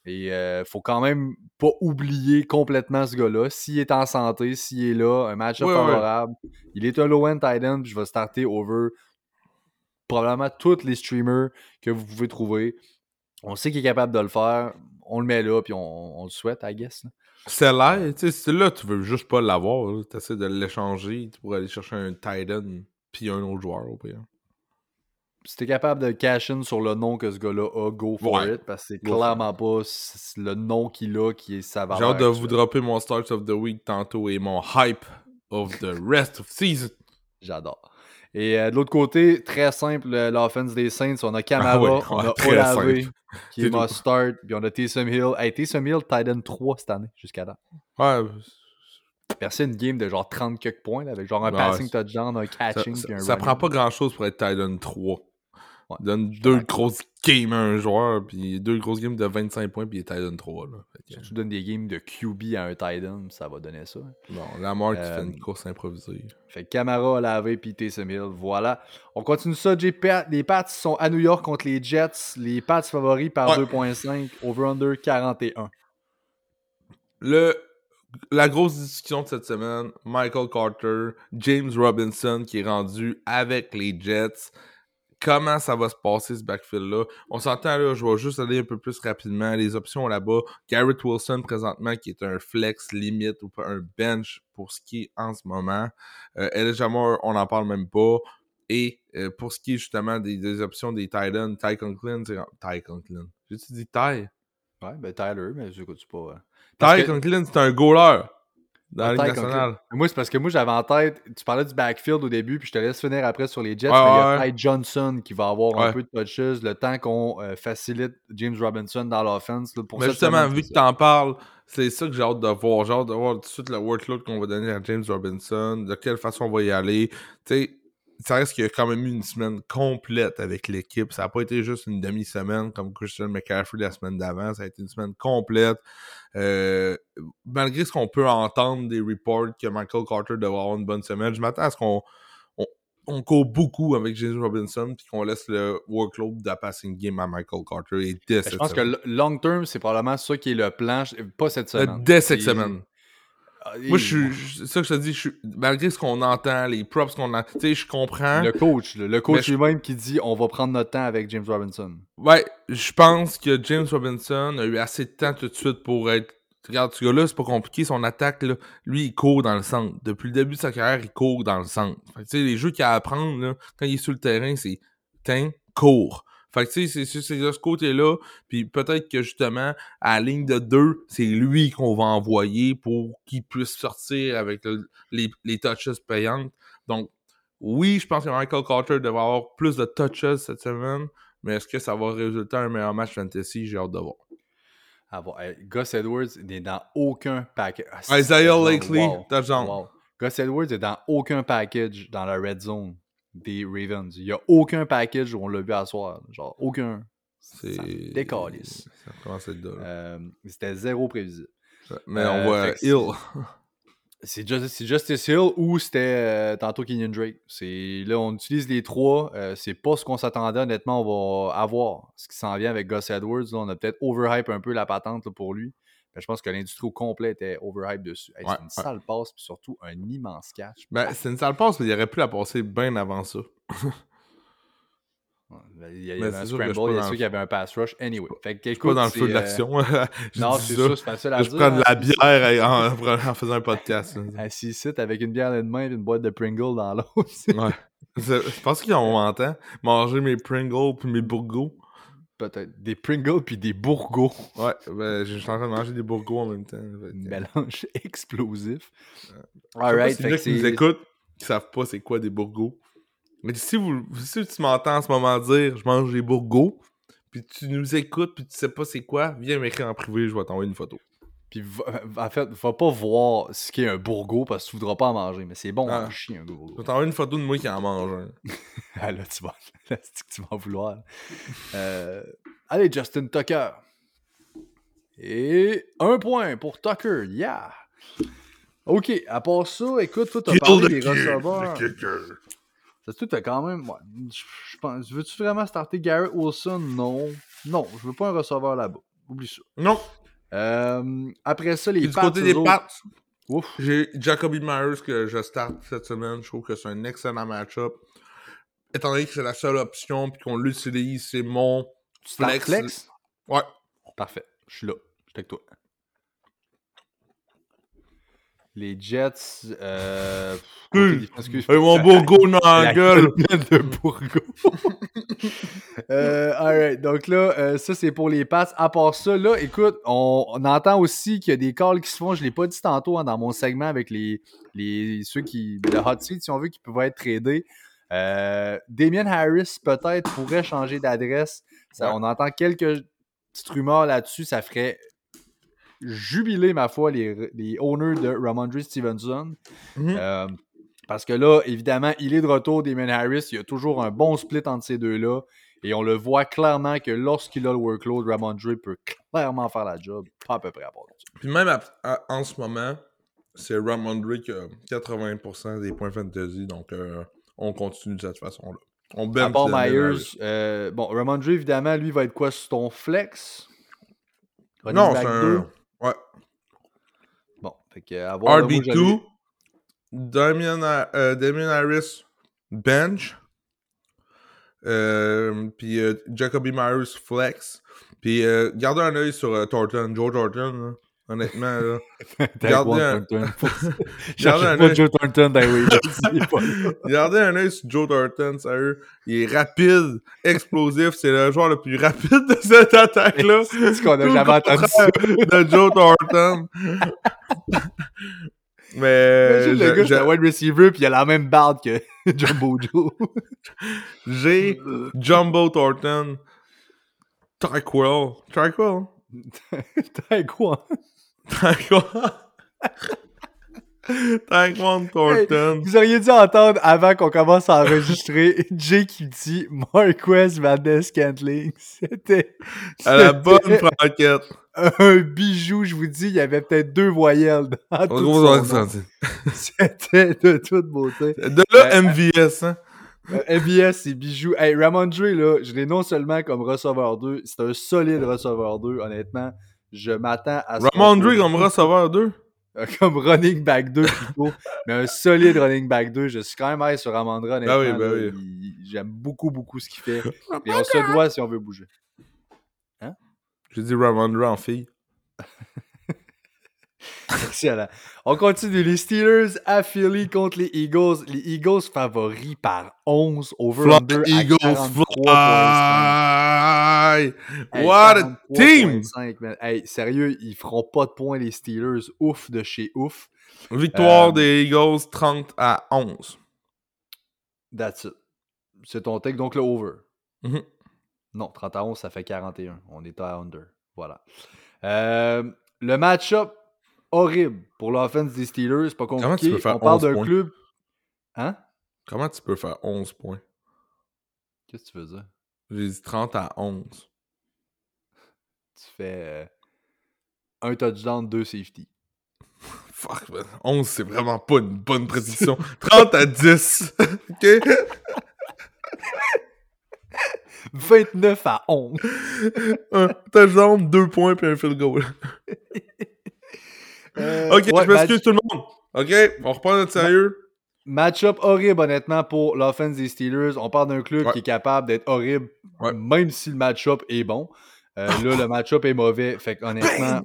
Et il euh, faut quand même pas oublier complètement ce gars-là. S'il est en santé, s'il est là, un match favorable, il est un low-end Titan, puis je vais starter over probablement tous les streamers que vous pouvez trouver. On sait qu'il est capable de le faire on le met là, puis on, le souhaite, I guess. C'est là, tu sais, là, tu veux juste pas l'avoir. Tu essaies de l'échanger pour aller chercher un Titan, puis un autre joueur au pire. Si t'es capable de cash in sur le nom que ce gars-là a, go for it, parce que c'est clairement pas le nom qu'il a qui est sa valeur. J'ai hâte de vous dropper mon Start of the Week tantôt et mon Hype of the Rest of Season. J'adore. Et euh, de l'autre côté, très simple, l'offense des Saints, on a Camara, ah on a Olave, qui est must start, puis on a Taysom Hill. Hey, Taysom Hill, Titan 3 cette année, jusqu'à là. Ouais. Percé une game de genre 30 quelques points, avec genre un passing touchdown, un catching, ça, un Ça prend pas grand chose pour être Titan 3. Donne deux grosses games à un joueur, puis deux grosses games de 25 points, puis il est Titan 3. Là. Si tu donnes des games de QB à un Titan, ça va donner ça. Bon, Lamar qui fait une euh, course improvisée. Fait Camara, lavé, puis Taysom Hill, voilà. On continue ça. Les Pats sont à New York contre les Jets. Les Pats favoris par 2.5, over-under 41. Le la grosse discussion de cette semaine, Michael Carter, James Robinson qui est rendu avec les Jets. Comment ça va se passer ce backfield-là? On s'entend là, je vais juste aller un peu plus rapidement. Les options là-bas, Garrett Wilson présentement qui est un flex limite ou un bench pour ce qui est en ce moment. Euh, Elijah Moore, on n'en parle même pas. Et euh, pour ce qui est justement des, options des Titans, Ty Conklin, c'est... Ty Conklin. J'ai-tu dit Ty? Ouais, ben Tyler, mais je écoute pas. Ty Conklin, c'est un goaler dans la Ligue nationale. Moi, c'est parce que moi, j'avais en tête, tu parlais du backfield au début, puis je te laisse finir après sur les Jets, mais il y a Ty Johnson qui va avoir un peu de touches le temps qu'on euh, facilite James Robinson dans l'offense. Mais justement, vu que tu en parles, c'est ça que j'ai hâte de voir. J'ai hâte de voir tout de suite le workload qu'on va donner à James Robinson, de quelle façon on va y aller. Tu sais, ça reste qu'il y a quand même eu une semaine complète avec l'équipe. Ça n'a pas été juste une demi-semaine comme Christian McCaffrey la semaine d'avant. Ça a été une semaine complète. Euh, malgré ce qu'on peut entendre des reports que Michael Carter devrait avoir une bonne semaine, je m'attends à ce qu'on on, court beaucoup avec James Robinson puis qu'on laisse le workload de la passing game à Michael Carter. Et dès je pense que long term, c'est probablement ça qui est le plan. Pas cette euh, semaine. Dès cette semaine. Moi, je suis. C'est ça que je te dis, je malgré ce qu'on entend, les props qu'on a. Tu sais, je comprends. Le coach, le coach lui-même qui dit on va prendre notre temps avec James Robinson. Ouais, je pense que James Robinson a eu assez de temps tout de suite pour être. Regarde, ce gars-là, c'est pas compliqué. Son attaque, là, lui, il court dans le centre. Depuis le début de sa carrière, il court dans le centre. Tu sais, les jeux qu'il a à apprendre, là, quand il est sur le terrain, c'est Tiens, cours. Fait que tu sais, c'est de ce côté-là. Puis peut-être que justement, à la ligne de deux, c'est lui qu'on va envoyer pour qu'il puisse sortir avec les, les touches payantes. Donc, oui, je pense que Michael Carter devrait avoir plus de touches cette semaine, mais est-ce que ça va résulter un meilleur match fantasy? J'ai hâte de voir. Ah bon, Gus Edwards n'est dans aucun package. Ah, Isaiah Lakely, wow. Gus Edwards est dans aucun package dans la red zone des Ravens. Il n'y a aucun package où on l'a vu à soir. Genre, aucun. C'est. Décalisse. Ça commence à être euh, C'était zéro prévisible. Mais on euh, voit Hill. C'est Justice Hill ou c'était euh, tantôt Kenyon Drake. Là, on utilise les trois. c'est pas ce qu'on s'attendait, honnêtement. On va avoir ce qui s'en vient avec Gus Edwards. on a peut-être overhype un peu la patente pour lui. Ben, je pense que l'industrie au complet était overhype dessus. c'est une sale passe, puis surtout un immense catch. Ben, c'est une sale passe, mais il aurait pu la passer bien avant ça. Il y, a, un scramble, il y a ceux qui avaient un pass rush. Anyway. Fait que, écoute, pas dans le feu de euh, l'action. non, c'est ça, c'est facile à je dire. Je prends de la bière en, faisant un podcast. Assis ici, avec une bière dans une main et une boîte de Pringles dans l'autre. ouais. Je pense qu'ils ont entend manger mes Pringles puis mes Burgos peut-être des Pringles puis des Bourgots. Ouais, ben, je suis en train de manger des Bourgots en même temps. Mélange explosif. Alright. Si qui nous écoutent, qui savent pas c'est quoi des Bourgots. Mais si, vous, si tu m'entends en ce moment dire je mange des Bourgots, puis tu nous écoutes puis tu sais pas c'est quoi, viens m'écrire en privé, je vais t'envoyer une photo. Puis en fait, va pas voir ce qu'est un bourgot parce que tu voudras pas en manger, mais c'est bon ah. chien un bourgot. Je t'envoyer une photo de moi qui en mange un. ah là, tu vas, là, tu vas vouloir. Euh, allez, Justin Tucker. Et un point pour Tucker, yeah! Ok, à part ça, écoute, toi, t'as parlé des receveurs. Ça, tu t'as quand même. Ouais, je pense. Veux-tu vraiment starter Garrett Wilson? Non. Non, je veux pas un receveur là-bas. Oublie ça. Non. Euh, après ça, les Du côté des Pats, j'ai Jacoby Myers que je start cette semaine. Je trouve que c'est un excellent match-up. Étant donné que c'est la seule option puis qu'on l'utilise, c'est mon flex. flex. Ouais. Parfait. Je suis là. Je suis avec toi. Les Jets. Euh... Mon Bourgo dans la gueule. de Bourgo. euh, alright, donc là, euh, ça c'est pour les passes. À part ça, là, écoute, on, entend aussi qu'il y a des calls qui se font. Je l'ai pas dit tantôt hein, dans mon segment avec les, les ceux qui. Le hot seat, si on veut, qui peuvent être tradés. Euh, Damien Harris, peut-être, pourrait changer d'adresse. On entend quelques petites rumeurs là-dessus. Ça ferait jubiler, ma foi, les, les owners de Ramondre Stevenson. Mhm. Euh, parce que là, évidemment, il est de retour, Damien Harris. Il y a toujours un bon split entre ces deux-là. Et on le voit clairement que lorsqu'il a le workload, Ramondre peut clairement faire la job. Pas à peu près à part Puis même en ce moment, c'est Ramondre qui a 80% des points fantasy. Donc, euh, on continue de cette façon-là. On bench Myers. Euh, bon, Ramondre, évidemment, lui, va être quoi sur ton flex? non, c'est un... Ouais. Bon, Fait que, à voir, là, moi, j'avais- RB2, Damien, euh, Damien Harris, bench. Euh, puis euh, Jacoby Myers, flex. Puis euh, gardez un œil sur Thornton, Joe Thornton. Honnêtement. Là. Gardez un-. Gardez un pas Joe Thornton dans. Gardez un œil sur Joe Thornton, sérieux. Il est rapide, explosif. C'est le joueur le plus rapide de cette attaque-là. C'est qu'on a jamais entendu ça. de Joe Thornton. Mais Imagine le gars, c'est un wide receiver, puis il a la même barbe que Jumbo Joe. j'ai Jumbo Thornton, Tyquil, Tyquil, T'as Tyquil Thornton. Vous auriez dû entendre avant qu'on commence à enregistrer Jay qui dit Marquez Valdez Scantling. C'était À la bonne franquette. un bijou, je vous dis. Il y avait peut-être deux voyelles dans ressenti. C'était de toute beauté. De là, MVS, hein. Euh, MVS, c'est bijou. Hey, Ramondre, là, je l'ai non seulement comme receveur 2, c'est un solide receveur 2, honnêtement. Je m'attends à ce Ramondre comme receveur 2. Euh, comme running back 2 plutôt, mais un solide running back 2. Je suis quand même high sur honnêtement. Ben oui, ben là, oui. il- J'aime beaucoup, beaucoup ce qu'il fait. Et on se doit si on veut bouger. J'ai dit Ramondre en fille. Excellent. On continue. Les Steelers à Philly contre les Eagles. Les Eagles favoris par 11 over Fly under à Eagles 43.5. fly! Hey, What a team! 43.5, man. Hey, sérieux, ils feront pas de points, les Steelers. Ouf de chez ouf. Victoire Euh, des Eagles 30 à 11. That's it. C'est ton take, donc le over. Mhm. Non, 30 à 11, ça fait 41. On est à under. Voilà. Euh, le match-up horrible pour l'offense des Steelers. C'est pas Comment compliqué. tu peux faire On parle 11 d'un club. Hein? Comment tu peux faire 11 points? Qu'est-ce que tu veux dire? J'ai dit 30 à 11. Tu fais euh, un touchdown, deux safety. Fuck, man. 11, c'est vraiment pas une bonne prédiction. 30 à 10. OK? 29 à 11. Un touchdown, 2 points puis un field goal. Euh, OK, ouais, je m'excuse tout le monde. OK, on reprend notre sérieux. Match-up horrible, honnêtement, pour l'offense des Steelers. On parle d'un club Ouais. qui est capable d'être horrible, Ouais. même si le match-up est bon. Euh, là, le match-up est mauvais. Fait honnêtement,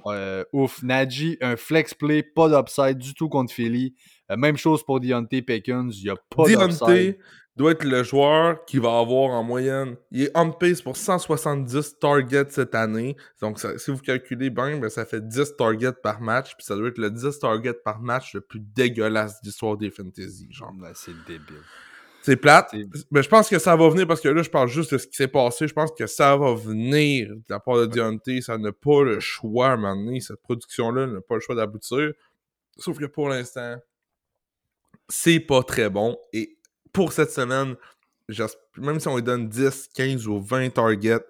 ouf. Najee, un flex play, pas d'upside du tout contre Philly. Euh, même chose pour Deontay Pickens. Il n'y a pas d'upside. Doit être le joueur qui va avoir en moyenne. Il est on pace pour 170 targets cette année. Donc, ça- si vous calculez bien, ben, ça fait 10 targets par match. Puis ça doit être le 10 targets par match le plus dégueulasse d'histoire des fantasy. Genre. C'est débile. C'est plate. Mais je pense que ça va venir parce que là, je parle juste de ce qui s'est passé. Je pense que ça va venir de la part de Deontay. Ça n'a pas le choix à un moment donné. Cette production-là n'a pas le choix d'aboutir. Sauf que pour l'instant, c'est pas très bon. Et pour cette semaine, même si on lui donne 10, 15 ou 20 targets,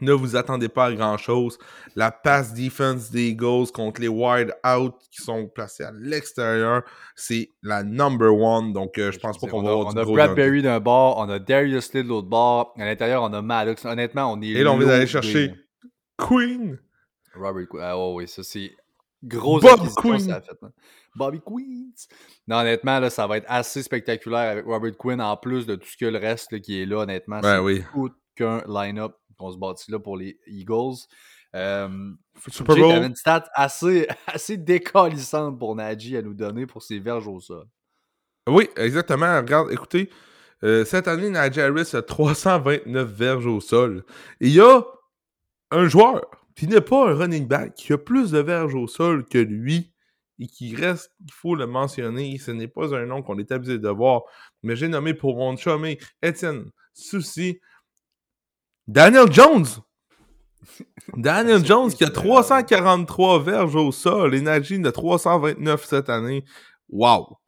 ne vous attendez pas à grand-chose. La pass defense des Eagles contre les wide out qui sont placés à l'extérieur, c'est la number one. Donc, euh, je pense pas qu'on on va avoir on du a gros Bradbury d'un bord, on a Darius Lee de l'autre bord. À l'intérieur, on a Maddox. Honnêtement, on est. Et là, on vient d'aller chercher Queen. Robert Queen. Ah ouais, ouais, ça c'est grosse Bob Queen. ça a fait. hein. Bobby Queens. Non, honnêtement, là, ça va être assez spectaculaire avec Robert Quinn en plus de tout ce que le reste là, qui est là, honnêtement. Ben c'est oui. line-up qu'on se bâtit là pour les Eagles. Euh, Super Bowl. une stat assez, assez décalissante pour Najee à nous donner pour ses verges au sol. Oui, exactement. Regarde, écoutez, euh, cette année, Najee Harris a 329 verges au sol. Et il y a un joueur qui n'est pas un running back, qui a plus de verges au sol que lui et qui reste, il faut le mentionner, ce n'est pas un nom qu'on est habitué de voir, mais j'ai nommé pour mon chumé Étienne Souci Daniel Jones. Daniel Jones qui a 343 verges au sol et Najee de 329 cette année. Wow.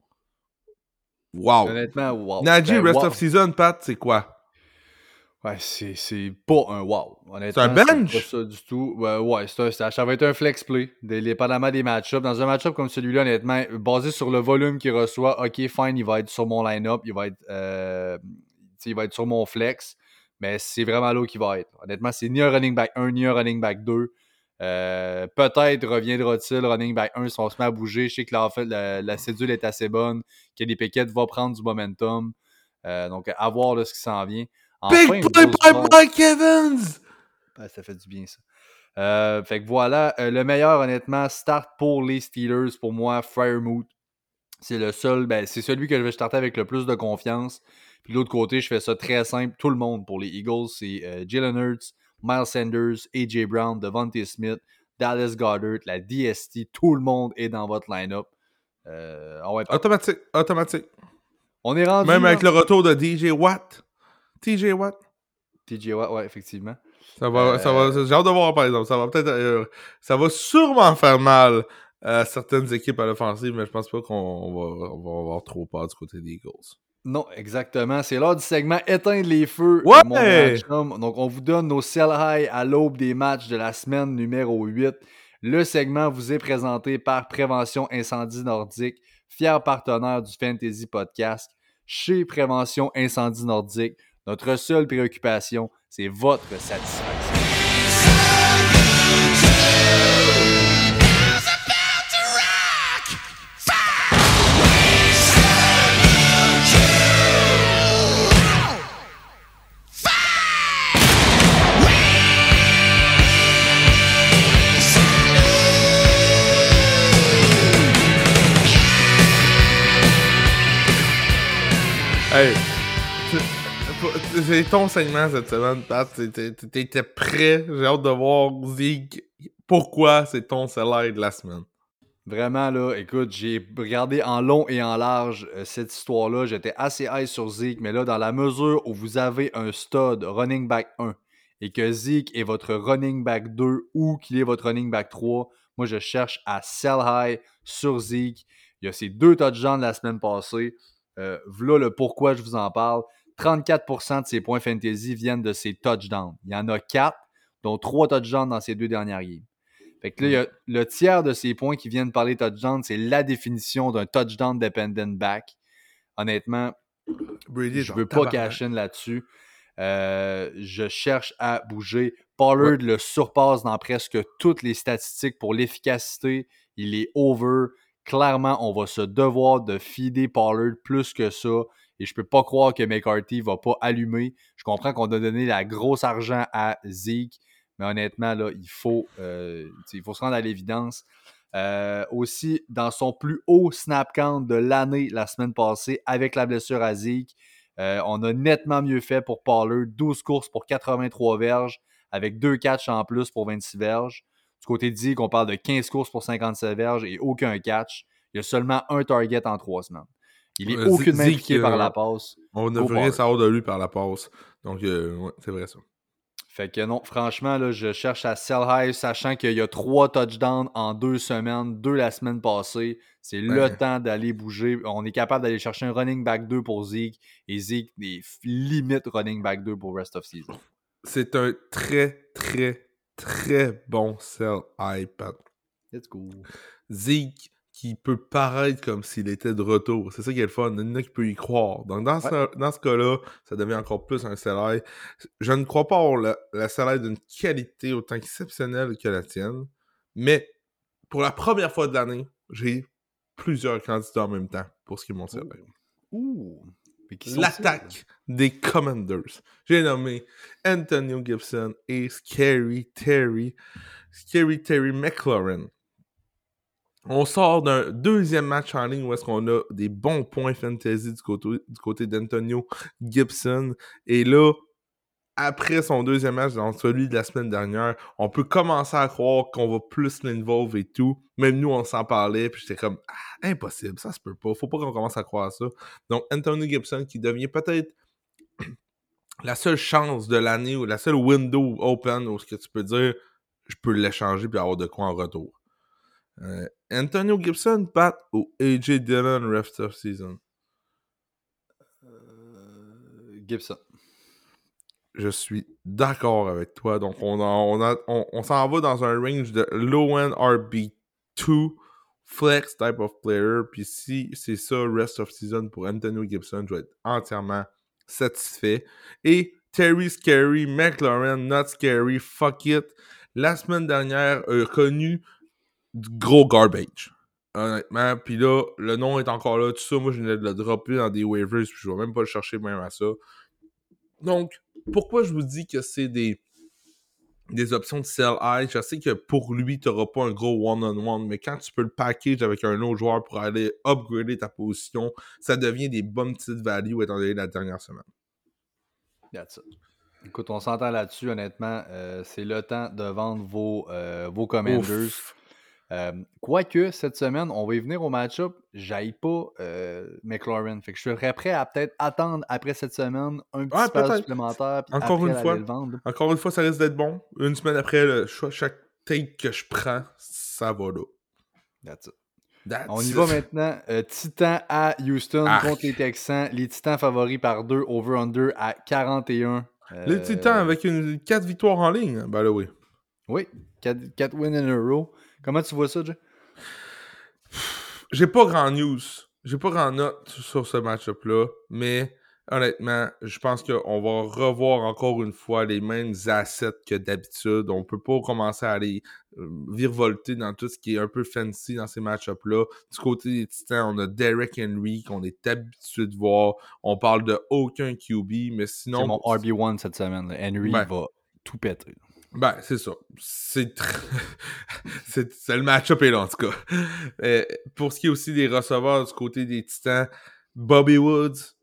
Wow. Honnêtement, wow. Najee, Ben, rest wow. of season, Pat, c'est quoi? Ouais, c'est, c'est pas un wow. Honnêtement, C'est un bench? pas ça du tout. Ouais, ouais c'est un, ça, ça va être un flex play, dépendamment des match-ups. Dans un match-up comme celui-là, honnêtement, basé sur le volume qu'il reçoit, ok, fine, il va être sur mon line-up, il va être, euh, il va être sur mon flex, mais c'est vraiment là où il va être. Honnêtement, c'est ni un running back 1, ni un running back 2. Euh, peut-être reviendra-t-il running back 1 si on se met à bouger. Je sais que la, la cédule est assez bonne, que les Pickett va prendre du momentum. Euh, donc, à voir là, ce qui s'en vient. Big play by Mike Evans! Ouais, ça fait du bien, ça. Euh, fait que voilà, euh, le meilleur, honnêtement, start pour les Steelers, pour moi, Firemouth. C'est le seul, ben, c'est celui que je vais starter avec le plus de confiance. Puis de l'autre côté, je fais ça très simple. Tout le monde pour les Eagles, c'est euh, Jalen Hurts, Miles Sanders, AJ Brown, Devontae Smith, Dallas Goddard, la DST. Tout le monde est dans votre line-up. Euh, ah ouais, automatique, automatique. On est rendu. Même avec le retour de DJ Watt. TJ Watt. TJ Watt, ouais, effectivement. Ça va, ça va, j'ai hâte de voir par exemple. Ça va peut-être, euh, ça va sûrement faire mal à certaines équipes à l'offensive, mais je pense pas qu'on va, on va avoir trop peur du côté des Eagles. Non, exactement. C'est l'heure du segment Éteindre les feux. Ouais! Mon Donc, on vous donne nos sell high à l'aube des matchs de la semaine numéro 8. Le segment vous est présenté par Prévention Incendie Nordique, fier partenaire du Fantasy Podcast. Chez Prévention Incendie Nordique, notre seule préoccupation, c'est votre satisfaction. C'est ton segment cette semaine, Pat. T'étais prêt. J'ai hâte de voir, Zeke, pourquoi c'est ton salaire de la semaine? Vraiment, là, écoute, j'ai regardé en long et en large euh, cette histoire-là. J'étais assez high sur Zeke, mais là, dans la mesure où vous avez un stud running back 1 et que Zeke est votre running back 2 ou qu'il est votre running back 3, moi, je cherche à sell high sur Zeke. Il y a ces deux touchdowns de la semaine passée. Euh, voilà le pourquoi je vous en parle. 34% de ses points fantasy viennent de ses touchdowns. Il y en a 4, dont 3 touchdowns dans ces deux dernières games. Fait que là, il y a le tiers de ces points qui viennent par les touchdowns, c'est la définition d'un touchdown dependent back. Honnêtement, Brady, je ne veux pas cash in là-dessus. Euh, je cherche à bouger. Pollard le surpasse dans presque toutes les statistiques pour l'efficacité. Il est over clairement, on va se devoir de feeder Pollard plus que ça. Et je peux pas croire que McCarthy va pas allumer. Je comprends qu'on a donné la grosse argent à Zeke, mais honnêtement, là, il faut, euh, il faut se rendre à l'évidence. Euh, aussi, dans son plus haut snap count de l'année la semaine passée, avec la blessure à Zeke, euh, on a nettement mieux fait pour Pollard. 12 courses pour 83 verges, avec deux catchs en plus pour 26 verges. Du côté de Zeke, on parle de 15 courses pour 57 verges et aucun catch. Il y a seulement un target en trois semaines. Il est Euh, aucunement impliqué par la passe. On ne veut rien savoir de lui par la passe. Donc, euh, ouais, c'est vrai ça. Fait que non, franchement, là, je cherche à sell high, sachant qu'il y a trois touchdowns en deux semaines, deux la semaine passée. C'est le temps d'aller bouger. On est capable d'aller chercher un running back 2 pour Zeke et Zeke est limite running back 2 pour rest of season. C'est un très, très, très bon sell iPad. Let's go. Zeke qui peut paraître comme s'il était de retour. C'est ça qui est le fun. Il y en a qui peut y croire. Donc, dans ce, dans ce cas-là, ça devient encore plus un salaire. Je ne crois pas avoir le, le salaire d'une qualité autant exceptionnelle que la tienne, mais pour la première fois de l'année, j'ai plusieurs candidats en même temps pour ce qui est mon salaire. Ouh. L'attaque des Commanders. J'ai nommé Antonio Gibson et Scary Terry. Scary Terry McLaurin. On sort d'un deuxième match en ligne où est-ce qu'on a des bons points fantasy du côté, d'Antonio Gibson. Et là, après son deuxième match, dans celui de la semaine dernière, on peut commencer à croire qu'on va plus l'involve et tout. Même nous, on s'en parlait, puis j'étais comme, ah, impossible, ça se peut pas. Faut pas qu'on commence à croire ça. Donc, Anthony Gibson qui devient peut-être la seule chance de l'année ou la seule window open où ce que tu peux dire, je peux l'échanger puis avoir de quoi en retour. Euh, Antonio Gibson, Pat ou AJ Dillon rest of season? Euh, Gibson. Je suis d'accord avec toi. Donc, on, on, a- on, on s'en va dans un range de low-end RB2 flex type of player. Puis si c'est ça, rest of season pour Antonio Gibson, je vais être entièrement satisfait. Et Terry Scary, McLaurin, Not Scary, fuck it. la semaine dernière, a connu du gros garbage. Honnêtement. Puis là, le nom est encore là. Tout ça, moi, je venais de le dropper dans des waivers. Puis je vais même pas le chercher même à ça. Donc, pourquoi je vous dis que c'est des, des options de sell high? Je sais que pour lui, tu n'auras pas un gros one-on-one, mais quand tu peux le package avec un autre joueur pour aller upgrader ta position, ça devient des bonnes petites values étant donné la dernière semaine. That's it. Écoute, on s'entend là-dessus, honnêtement. Euh, c'est le temps de vendre vos, euh, vos commanders. Euh, quoique, cette semaine, on va y venir au match-up. J'aille pas euh, McLaurin. Fait que je serais prêt à peut-être attendre après cette semaine un petit peu supplémentaire. Encore une fois. Encore une fois, ça risque d'être bon. Une semaine après, le, chaque take que je prends, ça va là. That's it. On y va maintenant. Euh, Titan à Houston contre les Texans. Les Titans favoris par 2 over-under à 41. Les Titans avec une 4 victoires en ligne, bah là oui. Oui, 4 wins in a row. Comment tu vois ça, Jay? J'ai pas grand news. J'ai pas grand note sur ce match-up-là, mais honnêtement, je pense qu'on va revoir encore une fois les mêmes assets que d'habitude. On peut pas commencer à aller euh, virevolter dans tout ce qui est un peu fancy dans ces match-up-là. Du côté des Titans, on a Derek Henry qu'on est habitué de voir. On parle de aucun QB, mais sinon... C'est mon RB1 cette semaine. Henry va tout péter. Ben, c'est ça. C'est c'est le match-up est là, en tout cas. Euh, pour ce qui est aussi des receveurs du côté des Titans, Bobby Woods,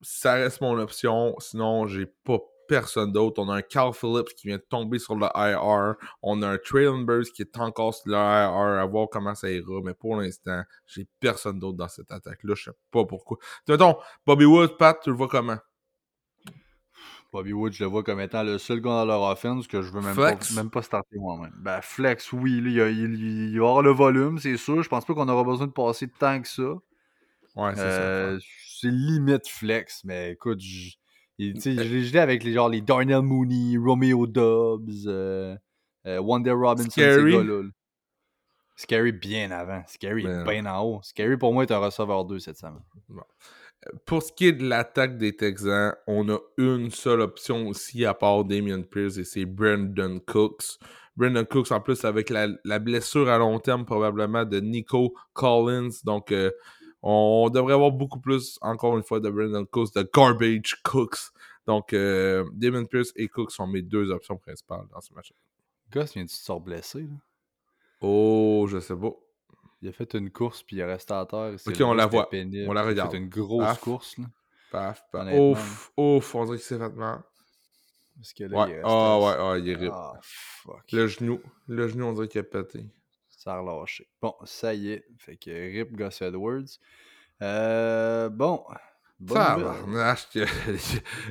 ça reste mon option. Sinon, j'ai pas personne d'autre. On a un Carl Phillips qui vient de tomber sur le IR. On a un Traylon Burst qui est encore sur le IR. À voir comment ça ira. Mais pour l'instant, j'ai personne d'autre dans cette attaque-là. Je sais pas pourquoi. Mettons, Bobby Woods, Pat, tu le vois comment? Bobby Wood, je le vois comme étant le seul gars dans leur offense que je veux même, pas, même pas starter moi-même. Ben, flex, oui, il, y a, il, y aura le volume, c'est sûr. Je pense pas qu'on aura besoin de passer temps que ça. Ouais, c'est ça. Euh, c'est limite flex, mais écoute, je, je l'ai avec les, genre, les Darnell Mooney, Romeo Dobbs, euh, euh, Wonder Robinson, Scary. ces gars-là. Scary bien avant. Scary est bien en haut. Scary pour moi est un receveur 2 cette semaine. Bon. Pour ce qui est de l'attaque des Texans, on a une seule option aussi à part Damien Pierce et c'est Brandon Cooks. Brandon Cooks, en plus, avec la, blessure à long terme probablement de Nico Collins. Donc, euh, on devrait avoir beaucoup plus, encore une fois, de Brandon Cooks, de Garbage Cooks. Donc, euh, Damien Pierce et Cooks sont mes deux options principales dans ce match. Gus vient de se blesser. Là? Oh, je sais pas. Il a fait une course, puis il est resté à terre. Ok, on la voit. On la regarde. Fait une grosse course. Là. Paf, paf. Ouf, ouf, on dirait qu'il s'est fait mal. Parce que là, ouais. il Ah ouais, ah, il est rip. Ah, fuck. Le genou, le genou, on dirait qu'il a pété. Ça a relâché. Bon, ça y est. Fait que rip Gus Edwards. Euh, bon.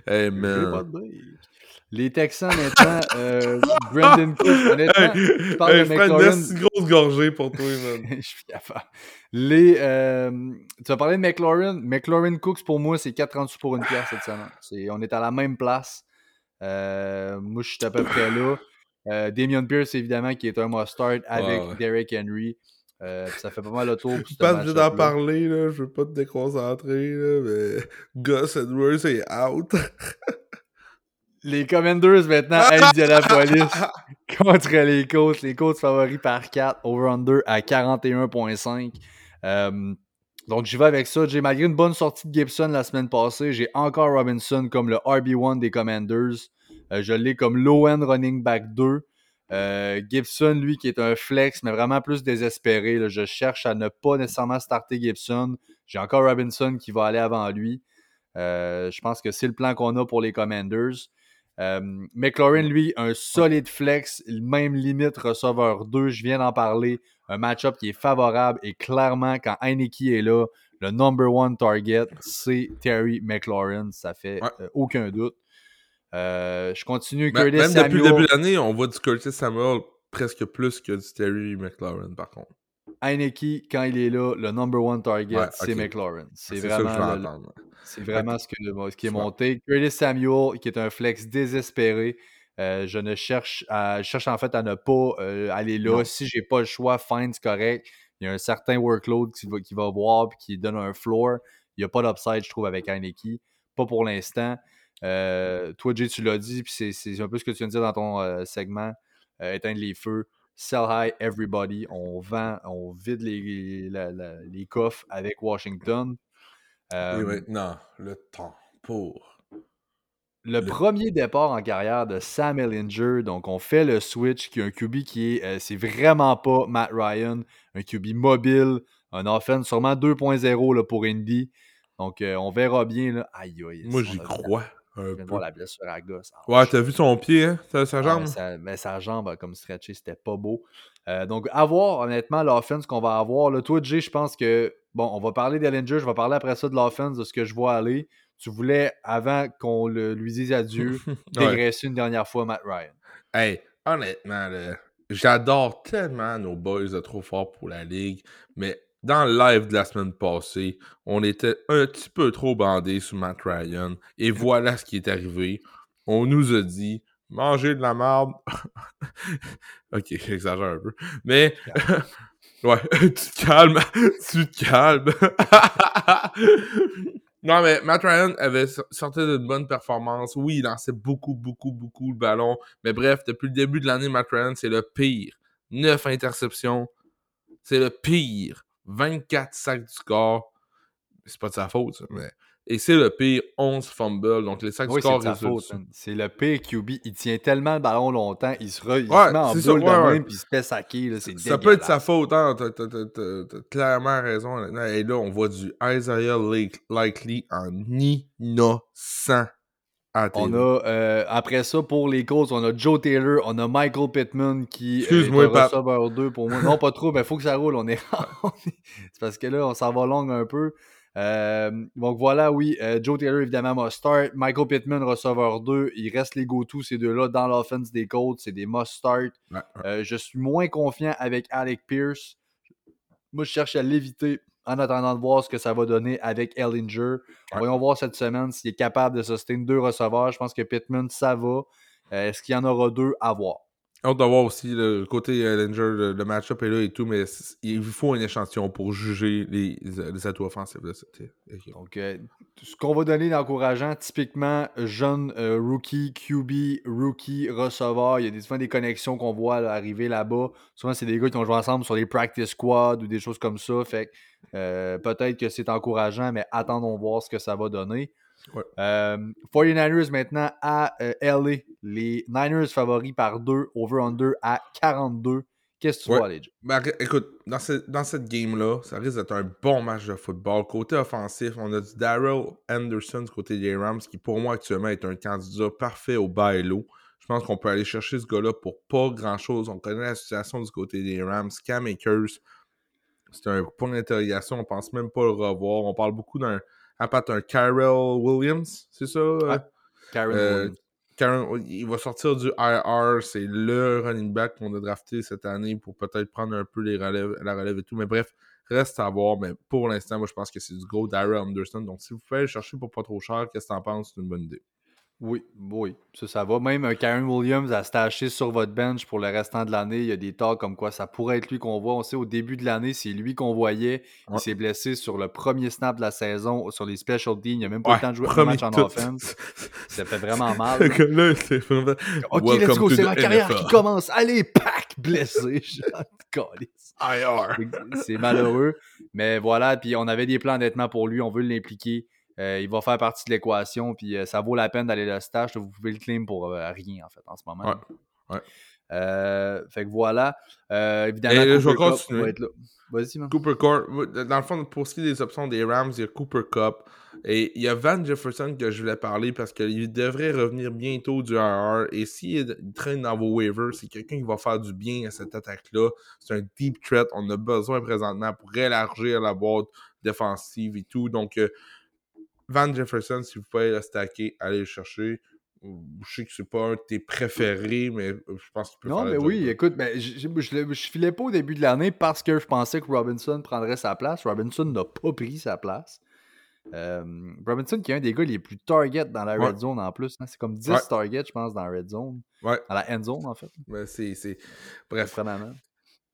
Hey, man. Les Texans, maintenant, euh, Brandon Cook, honnêtement, tu parles de McLaurin. Je une grosse gorgée pour toi, man. je suis capable. Les, euh, tu as parlé de McLaurin. McLaurin Cooks, pour moi, c'est 4,38 pour une pièce cette semaine. on est à la même place. Euh, moi, je suis à peu près là. Euh, Damien Pierce, évidemment, qui est un must-start avec Derek Henry. Euh, ça fait pas mal le tour. Je suis pas obligé d'en parler, là. je veux pas te déconcentrer, là, mais Gus Edwards est out. Les Commanders maintenant la police contre les Colts. Les Colts favoris par 4, over-under à 41,5. Euh, donc j'y vais avec ça. J'ai malgré une bonne sortie de Gibson la semaine passée, j'ai encore Robinson comme le RB1 des Commanders. Euh, je l'ai comme low-end running back 2. Euh, Gibson, lui, qui est un flex, mais vraiment plus désespéré. Je cherche à ne pas nécessairement starter Gibson. J'ai encore Robinson qui va aller avant lui. je pense que c'est le plan qu'on a pour les Commanders. Euh, McLaurin, lui, un solide flex, même limite receveur 2, je viens d'en parler. Un match-up qui est favorable et clairement, quand Heineke est là, le number one target, c'est Terry McLaurin. Ça fait euh, aucun doute. Euh, je continue. Curtis même depuis le début de l'année, on voit du Curtis Samuel presque plus que du Terry McLaurin, par contre. Heineke, quand il est là, le number one target, c'est McLaurin. C'est vraiment, c'est vraiment ce, que, ce qui est monté. Curtis Samuel, qui est un flex désespéré. Euh, je ne cherche à, cherche en fait à ne pas euh, aller là. Si Si j'ai pas le choix, c'est correct. Il y a un certain workload qui va, qui va voir et qui donne un floor. Il n'y a pas d'upside, je trouve, avec Heineke. Pas pour l'instant. Euh, toi, Jay, tu l'as dit, puis c'est un peu ce que tu viens de dire dans ton segment. euh, éteindre les feux. Sell high everybody. On vend, on vide les, les coffres avec Washington. Et Euh, maintenant, le temps pour. le premier départ en carrière de Sam Ellinger, donc on fait le switch, qui est un QB qui est, euh, c'est vraiment pas Matt Ryan, un QB mobile, un offense sûrement 2.0 là, pour Indy. Donc euh, on verra bien. Là. Aïe, aïe. Moi, j'y a- crois Je voir la blessure à la gosse. Ouais, t'as vu son pied, hein? Sa, sa Ah, jambe? mais, sa, mais sa jambe a comme stretché, c'était pas beau. Euh, donc, à voir, honnêtement, l'offense qu'on va avoir. Là, toi, Jay, je pense que, bon, on va parler d'Ellinger, je vais parler après ça de l'offense, de ce que je vois aller. Tu voulais, avant qu'on le- lui dise adieu, Ouais. dégraisser une dernière fois Matt Ryan. Hey, honnêtement, j'adore tellement nos boys de trop fort pour la ligue, mais dans le live de la semaine passée, on était un petit peu trop bandés sur Matt Ryan, et voilà ce qui est arrivé. On nous a dit manger de la merde. ok, j'exagère un peu, mais ouais, tu te calmes, tu te calmes. Non, mais Matt Ryan avait so- sorti d'une bonne performance. Oui, il lançait beaucoup, beaucoup, beaucoup le ballon. Mais bref, depuis le début de l'année, Matt Ryan, c'est le pire. 9 interceptions. C'est le pire. 24 sacs du score. C'est pas de sa faute, ça, mais. Et c'est le pire. 11 fumbles. Donc les sacs Oui, du man. C'est le pire QB. Il tient tellement le ballon longtemps, il se, re- il se Ouais, met en ça, boule de ouais, ouais. même, puis il se fait saquer. là, Ça peut être sa faute, hein. T'as, clairement raison. Et là, on voit du Isaiah Lake- Likely en innocent On a, euh, après ça, pour les causes, on a Joe Taylor, on a Michael Pittman qui euh, Excuse-moi, est un receveur 2 pour moi. Non, pas trop, mais il faut que ça roule. On est... C'est parce que là, on s'en va long un peu. Euh, donc voilà, oui, Joe Taylor, évidemment, must start. Michael Pittman, receveur 2. Il reste les go-to, ces deux-là, dans l'offense des Colts. C'est des must start. Ouais, ouais. Je suis moins confiant avec Alec Pierce. Moi, je cherche à l'éviter en attendant de voir ce que ça va donner avec Ellinger. Ouais. Voyons voir cette semaine s'il est capable de sustain deux receveurs. Je pense que Pittman, ça va. Euh, Est-ce qu'il y en aura deux? À voir? Hâte de voir aussi le côté Ellinger, le, le match-up est là et tout, mais il faut un échantillon pour juger les, les atouts offensifs de cette équipe. Donc, euh, ce qu'on va donner d'encourageant, typiquement, jeune euh, rookie, QB, rookie, receveur, il y a des, souvent des connexions qu'on voit arriver là-bas. Souvent, c'est des gars qui ont joué ensemble sur les practice squad ou des choses comme ça. Fait euh, peut-être que c'est encourageant, mais attendons voir ce que ça va donner. Ouais. Euh, 49ers maintenant à euh, LA. Les Niners favoris par 2, over-under à 42. Qu'est-ce que tu vois, Jay? Ben, écoute, dans, ce- dans cette game-là, ça risque d'être un bon match de football. Côté offensif, on a du Daryl Anderson du côté des Rams, qui pour moi actuellement est un candidat parfait au bas et low. Je pense qu'on peut aller chercher ce gars-là pour pas grand-chose. On connaît la situation du côté des Rams. Cam Akers, c'est un point d'interrogation. On pense même pas le revoir. On parle beaucoup d'un à part un Kyrell Williams, c'est ça? Ouais. Karen Euh, Williams. Karen, il va sortir du IR, c'est le running back qu'on a drafté cette année pour peut-être prendre un peu les relèves, la relève et tout. Mais bref, reste à voir. Mais pour l'instant, moi, je pense que c'est du gros Daryl Anderson. Donc, si vous pouvez le chercher pour pas trop cher, qu'est-ce que t'en penses? C'est une bonne idée. Oui, oui, ça, ça va. Même un Karen Williams à se tâcher sur votre bench pour le restant de l'année. Il y a des talks comme quoi ça pourrait être lui qu'on voit. On sait au début de l'année, c'est lui qu'on voyait. Ouais. Il s'est blessé sur le premier snap de la saison, sur les special teams. Il n'a même pas Ouais, le temps de jouer un match en tout. offense. Ça fait vraiment mal. C'est vraiment- Ok, Welcome let's go, c'est ma carrière NFL. qui commence. Allez, pack, blessé. IR. C'est malheureux. Mais voilà, puis on avait des plans honnêtement pour lui. On veut l'impliquer. Euh, il va faire partie de l'équation. Puis euh, ça vaut la peine d'aller le stage. Vous pouvez le claim pour euh, rien, en fait, en ce moment. Ouais, ouais. Fait que voilà. Évidemment, Et Cooper continuer. va être là. Vas-y, man. Cooper Cup, dans le fond, pour ce qui est des options des Rams, il y a Cooper Cup. Et il y a Van Jefferson que je voulais parler parce qu'il devrait revenir bientôt du RR. Et s'il traîne dans vos waivers, c'est quelqu'un qui va faire du bien à cette attaque-là. C'est un deep threat. On a besoin présentement pour élargir la boîte défensive et tout. Donc, Van Jefferson, si vous pouvez le stacker, allez le chercher. Je sais que c'est pas un de tes préférés, mais je pense qu'il peut Non, faire mais job, oui, écoute, ben, je, je filais pas au début de l'année parce que je pensais que Robinson prendrait sa place. Robinson n'a pas pris sa place. Euh, Robinson, qui est un des gars les plus target dans la Ouais. red zone en plus. hein. C'est comme 10 Ouais. targets, je pense, dans la red zone. Ouais. Dans la end zone, en fait. C'est. c'est- Bref.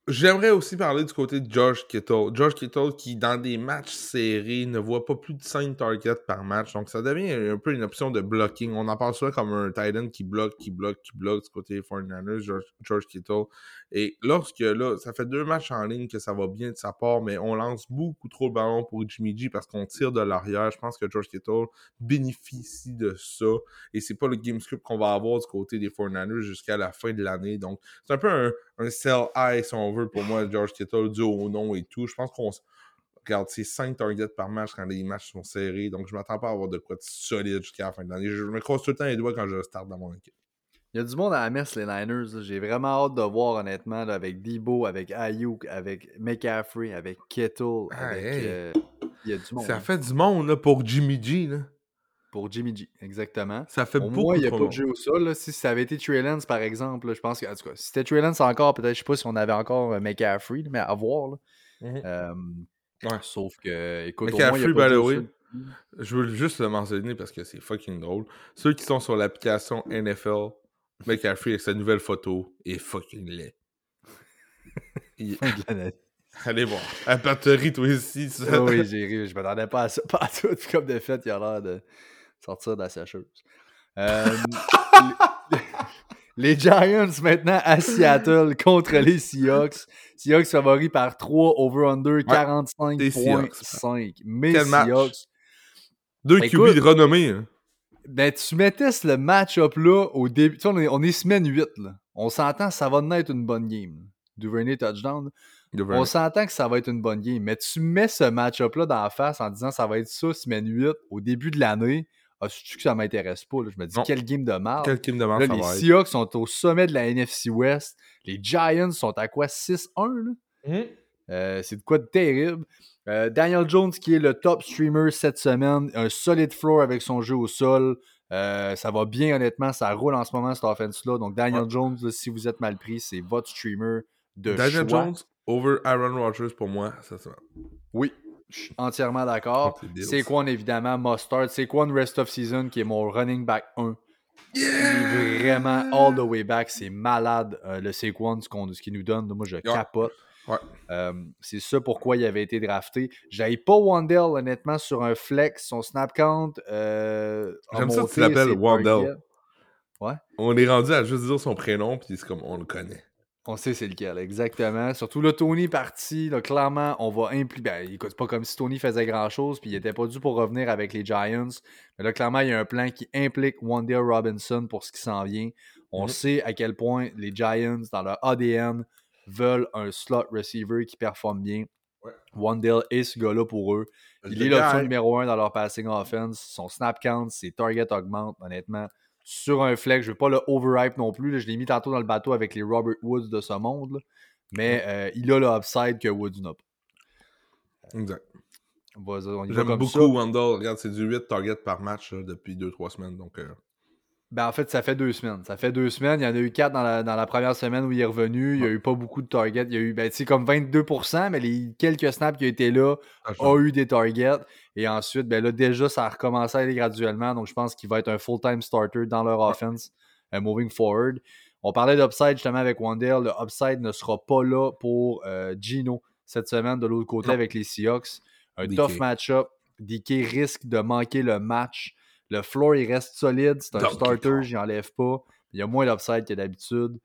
J'aimerais aussi parler du côté de George Kittle. George Kittle qui, dans des matchs serrés, ne voit pas plus de 5 targets par match. Donc, ça devient un peu une option de blocking. On en parle souvent comme un Titan qui bloque, qui bloque, qui bloque du côté des 49ers, George, Kittle. Et lorsque, là, ça fait deux matchs en ligne que ça va bien de sa part, mais on lance beaucoup trop le ballon pour Jimmy G parce qu'on tire de l'arrière. Je pense que George Kittle bénéficie de ça. Et c'est pas le game script qu'on va avoir du côté des 49ers jusqu'à la fin de l'année. Donc, c'est un peu un, un sell high, si on veut, pour moi, George Kittle, dû au nom et tout. Je pense qu'on regarde, c'est 5 targets par match quand les matchs sont serrés. Donc, je m'attends pas à avoir de quoi de solide jusqu'à la fin de l'année. Je me croise tout le temps les doigts quand je start dans mon équipe. Il y a du monde à la messe, les Niners. J'ai vraiment hâte de voir, honnêtement, avec Debo, avec Ayuk, avec McCaffrey, avec Kittle. Ah, avec, hey. euh, il y a du monde. Ça fait du monde là, pour Jimmy G. Là. Pour Jimmy G, exactement. Ça fait Au beaucoup moins, il n'y a pas de jeu au sol. là. Si ça avait été Trey Lance, par exemple, là, je pense que, en tout cas, si c'était Trey Lance encore, peut-être, je sais pas si on avait encore euh, McCaffrey, mais à voir. là. Mhm. Euh, Ouais. Sauf que, écoute, au moins, il y a McCaffrey, pas de by jeu the au way, sol. Je veux juste le mentionner parce que c'est fucking drôle. Ceux qui sont sur l'application NFL, McCaffrey avec sa nouvelle photo est fucking laid. Il- Allez voir. La batterie, toi aussi. ça. Ah oui, j'ai ri. Je m'attendais pas à ça. Pas à tout. Comme de fait, il a l'air de sortir de la sécheuse. Euh, les, les Giants maintenant à Seattle contre les Seahawks. Seahawks favoris par 3 over-under Seahawks. 45.5. Mais Quel match. Seahawks. Deux Écoute- QB de renommée. hein. Ben, tu mettais ce match-up là au début. Tu sais, on est, on est semaine 8. Là. On s'entend, ça va être une bonne game. là. Duvernay touchdown. là. Duvernay. On s'entend que ça va être une bonne game, mais tu mets ce match-up-là dans la face en disant ça va être ça, semaine 8, au début de l'année. Ah, que ça m'intéresse pas. là? Je me dis, Non. quel game de merde. Quel team de les? Seahawks sont au sommet de la NFC West. Les Giants sont à quoi? 6-1 là? Mhm. Euh, c'est de quoi de terrible. Euh, Daniel Jones, qui est le top streamer cette semaine, un solide floor avec son jeu au sol. Euh, ça va bien, honnêtement. Ça roule en ce moment, cette offense-là. Donc, Daniel Ouais. Jones, là, si vous êtes mal pris, c'est votre streamer de Daniel choix. Jones over Aaron Rodgers pour moi, ça se Oui, je suis entièrement d'accord. C'est quoi, évidemment, Mustard? C'est quoi, Rest of Season, qui est mon running back 1. Il est vraiment all the way back. C'est malade, euh, le Saquon, ce, qu'on- ce qu'il nous donne. Moi, je capote. Ouais. Euh, c'est ça pourquoi il avait été drafté. J'avais pas Wandell, honnêtement, sur un flex. Son snap count. Euh, J'aime ça que tu l'appelles Wandell. targets. On est rendu à juste dire son prénom, puis c'est comme on le connaît. On sait c'est lequel, exactement. Surtout là, Tony parti, là, clairement, on va impliquer. Ben, écoute, pas comme si Tony faisait grand-chose, puis il était pas dû pour revenir avec les Giants. Mais là, clairement, il y a un plan qui implique Wandale Robinson pour ce qui s'en vient. On Mhm. sait à quel point les Giants, dans leur ADN, veulent un slot receiver qui performe bien. Ouais. Wandale est ce gars-là pour eux. Il est l'option numéro un dans leur passing offense. Son snap count, ses targets augmentent, honnêtement. Sur un flex, je ne veux pas le overhype non plus. là. Je l'ai mis tantôt dans le bateau avec les Robert Woods de ce monde. là. Mais euh, il a le upside que Woods n'a pas. Exact. Y va J'aime beaucoup ça. Wendell. Regarde, c'est du 8 targets par match là, depuis 2-3 semaines. Donc, euh, Ben, en fait, ça fait deux semaines. Ça fait deux semaines. Il y en a eu quatre dans la, dans la première semaine où il est revenu. Il n'y a eu pas beaucoup de targets. Il y a eu, ben, tu sais, comme 22%, mais les quelques snaps qui étaient là ça a change. eu des targets. Et ensuite, ben là, déjà, ça a recommencé à aller graduellement. Donc, je pense qu'il va être un full-time starter dans leur offense euh, moving forward. On parlait d'upside justement avec Wandale. Le upside ne sera pas là pour euh, Gino cette semaine de l'autre côté Non. avec les Seahawks. Un DK. tough match-up. DK risque de manquer le match. Le floor, il reste solide. C'est un Donkey starter, j'y enlève pas. Il y a moins d'upside que d'habitude.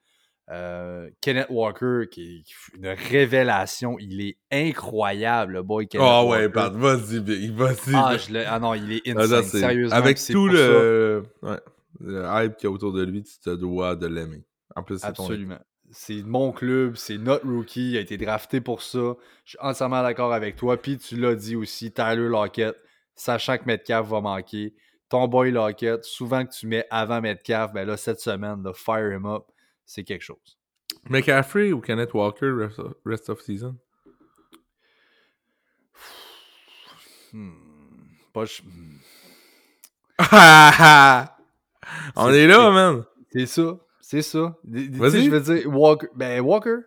Euh, Kenneth Walker, qui est une révélation. Il est incroyable, le boy Kenneth Ah ouais, Walker. Pat, vas-y, vas-y. Ah, je ah non, il est Ah, insane. ça, c'est- Sérieusement. Avec tout le... Ouais, le hype qu'il y a autour de lui, tu te dois de l'aimer. En plus, c'est ton. Absolument. C'est mon club, c'est notre rookie, il a été drafté pour ça. Je suis entièrement d'accord avec toi. Puis tu l'as dit aussi, Tyler Lockett, sachant que Metcalf va manquer. Ton boy Lockett, souvent que tu mets avant Metcalf, ben là, cette semaine, là, fire him up, c'est quelque chose. McCaffrey ou Kenneth Walker, rest of, rest of season? Hmm. Pas ch-. On est là, man. C'est ça, c'est ça. Vas-y. je veux dire, Walker, ben Walker?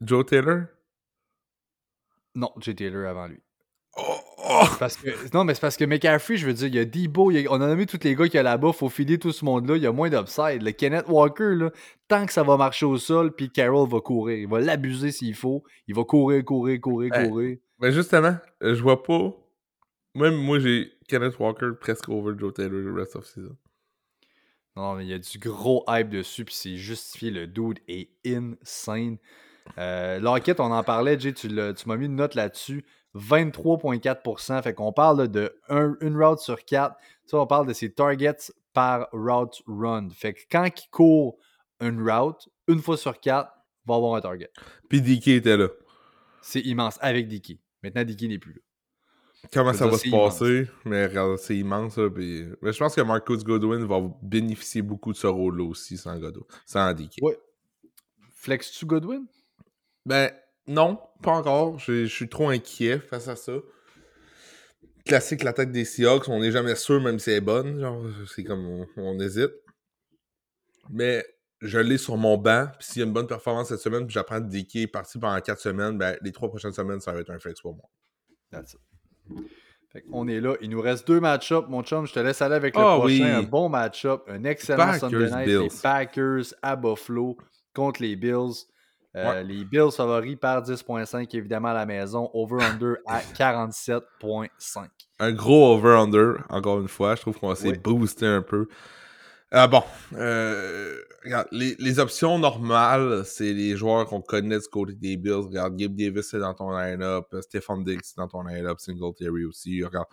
Joe Taylor? Non, Jay Taylor avant lui. Oh, Oh! Parce que, non, mais c'est parce que McCaffrey, je veux dire, il y a Debo, il y a- on a nommé tous les gars qu'il y a là-bas, faut filer tout ce monde-là, il y a moins d'upside. Le Kenneth Walker, là, tant que ça va marcher au sol, puis Carroll va courir. Il va l'abuser s'il faut. Il va courir, courir, courir, Hey. courir. Mais justement, euh, je vois pas. Même moi, j'ai Kenneth Walker presque over Joe Taylor le rest of season. Non, mais il y a du gros hype dessus, puis c'est justifié. Le dude est insane. Euh, Lockett, on en parlait, Jay, tu m'as mis une note là-dessus. 23,4%. Fait qu'on parle de un- une route sur quatre. Sais, on parle de ses targets par route run. Fait que quand il court une route, une fois sur quatre, il va avoir un target. Puis DK était là. C'est immense avec Dicky. Maintenant, Dicky n'est plus là. Comment ça va se c'est immense. passer? Mais regarde, c'est immense. Là, puis... Mais je pense que Marcus Godwin va bénéficier beaucoup de ce rôle-là aussi sans Godwin. Sans DK. Ouais. Flex-tu Godwin? Ben, non, pas encore. Je suis trop inquiet face à ça. Classique, l'attaque des Seahawks, on n'est jamais sûr, même si elle est bonne. Genre, c'est comme on, on hésite. Mais je l'ai sur mon banc. Puis s'il y a une bonne performance cette semaine, puis j'apprends de est parti pendant 4 semaines, ben, les 3 prochaines semaines, ça va être un flex pour moi. That's it. Fait on est là. Il nous reste deux match-ups. Mon chum, je te laisse aller avec le Ah prochain. oui. Un bon match-up. Un excellent Packers, Sunday night. Bills. Les Packers à Buffalo contre les Bills. Euh, Ouais. Les Bills favoris par 10.5 évidemment à la maison. Over-under à 47.5. Un gros over-under, encore une fois. Je trouve qu'on essayer Oui. de booster un peu. Ah bon, euh, regarde, les, les options normales, c'est les joueurs qu'on connaît du côté des Bills. Regarde, Gabe Davis, c'est dans ton line-up. euh, Stephon Diggs, c'est dans ton line-up. Singletary aussi. Regarde,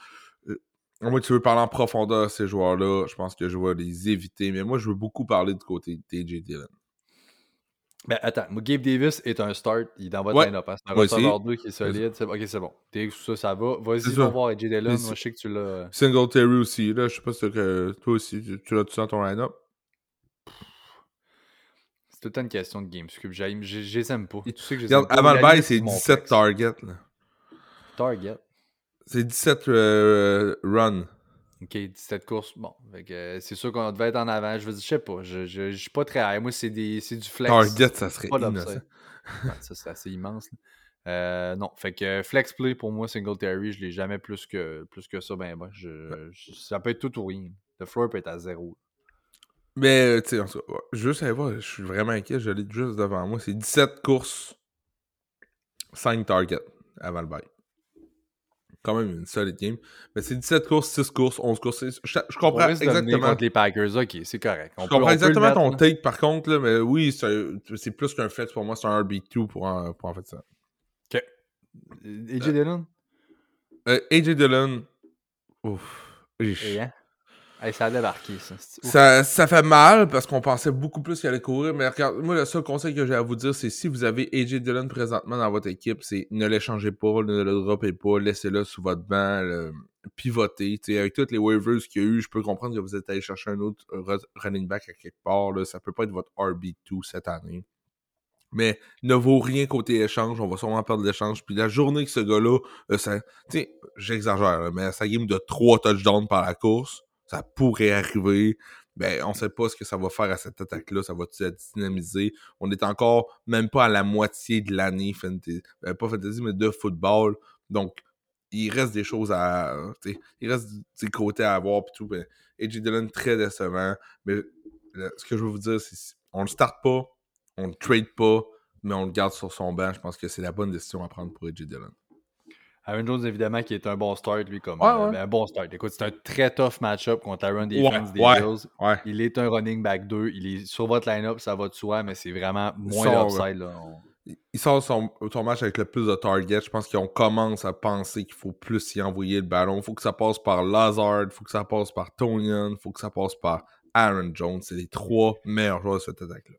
moi, tu veux parler en profondeur de ces joueurs-là, je pense que je vais les éviter. Mais moi, je veux beaucoup parler du côté de TJ Dillon. Ben attends, Gabe Davis est un start. Il est dans votre Ouais. line-up. hein. C'est un receveur 2 qui est solide. Ok, c'est bon. T'es ça, ça va. Vas-y, va voir AJ Dillon. Moi, je sais que tu l'as. Singletary aussi, là, je sais pas si que toi aussi, tu, tu l'as-tu dans ton line-up? C'est tout le temps une question de game scoop. J'aime- Je les aime pas. Tu sais que je Regarde, avant le bail, c'est mon 17 flex. targets. Target. C'est 17 euh, run. Ok, 17 courses. Bon, euh, c'est sûr qu'on devait être en avant. Je veux dire, je sais pas. Je, je, je suis pas très high. Moi, c'est du flex. Target, ça serait pas innocent. Ouais, ça, c'est assez immense. Euh, non, fait que flex play pour moi, Singletary, je l'ai jamais plus que, plus que ça. Ben, ben, je, je- ça peut être tout ou rien. Le floor peut être à zéro. Mais, euh, tu sais, en tout cas, juste voir, je suis vraiment inquiet, je l'ai juste devant moi. C'est 17 courses, 5 targets avant le bail. Quand même une solide game. Mais c'est 17 courses, 6 courses, 11 courses. Je, comprends exactement. contre les Packers. Ok, c'est correct. On Je peut- comprends on exactement ton là. take par contre, là, mais oui, c'est plus qu'un flex pour moi, c'est un RB2 pour en, pour en fait ça. Ok. AJ Dillon? Euh, AJ Dillon, ouf. Et, hein? Hey, ça a débarqué, ça. Ça, ça fait mal parce qu'on pensait beaucoup plus qu'il allait courir. Mais regarde, moi, le seul conseil que j'ai à vous dire, c'est si vous avez AJ Dillon présentement dans votre équipe, c'est ne l'échangez pas, ne le droppez pas, laissez-le sous votre banc, le- pivotez. Tu sais, avec toutes les waivers qu'il y a eu, je peux comprendre que vous êtes allé chercher un autre ru- running back à quelque part. Là. Ça peut pas être votre RB2 cette année. Mais ne vaut rien côté échange. On va sûrement perdre l'échange. Puis la journée que ce gars-là, euh, ça, j'exagère, mais sa game de 3 touchdowns par la course, ça pourrait arriver. Ben, on sait pas ce que ça va faire à cette attaque-là. Ça va être dynamisé. On est encore même pas à la moitié de l'année. Ben, pas fantasy, mais de football. Donc, il reste des choses à. Il reste des côtés à avoir. Puis tout. AJ Dillon, très décevant. Mais ce que je veux vous dire, c'est on le starte pas, on le trade pas, mais on le garde sur son banc. Je pense que c'est la bonne décision à prendre pour AJ Dillon. Aaron Jones, évidemment, qui est un bon start, lui, comme. Ouais, euh, ouais. ben, un bon start. Écoute, c'est un très tough match-up contre la run Ouais, defense des ouais. Bills. Ouais. Il est un running back 2. Il est sur votre line-up, ça va de soi, mais c'est vraiment moins là. On- il sort son, son match avec le plus de targets. Je pense qu'on commence à penser qu'il faut plus y envoyer le ballon. Il faut que ça passe par Lazard, il faut que ça passe par Tonian, il faut que ça passe par Aaron Jones. C'est les trois meilleurs joueurs de cette attaque-là.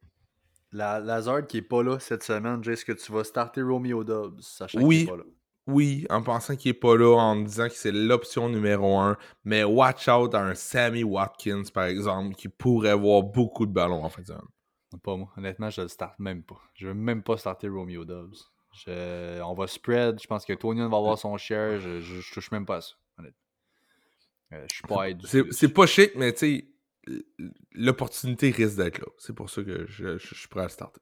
La, Lazard qui est pas là cette semaine, Jay, est-ce que tu vas starter Romeo Dobbs, sachant Oui. qu'il est pas là? Oui, en pensant qu'il est pas là, en disant que c'est l'option numéro un. Mais watch out à un Sammy Watkins, par exemple, qui pourrait avoir beaucoup de ballons en fait. de semaine. Pas moi. Honnêtement, je le starte même pas. Je veux même pas starter Romeo Dobbs. Je- On va spread. Je pense que Tonian va avoir son share. Je, je, je touche même pas à ça. honnêtement. Euh, je suis pas C'est c'est pas chic, mais tu sais, l'opportunité risque d'être là. C'est pour ça que je, je- je suis prêt à le starter.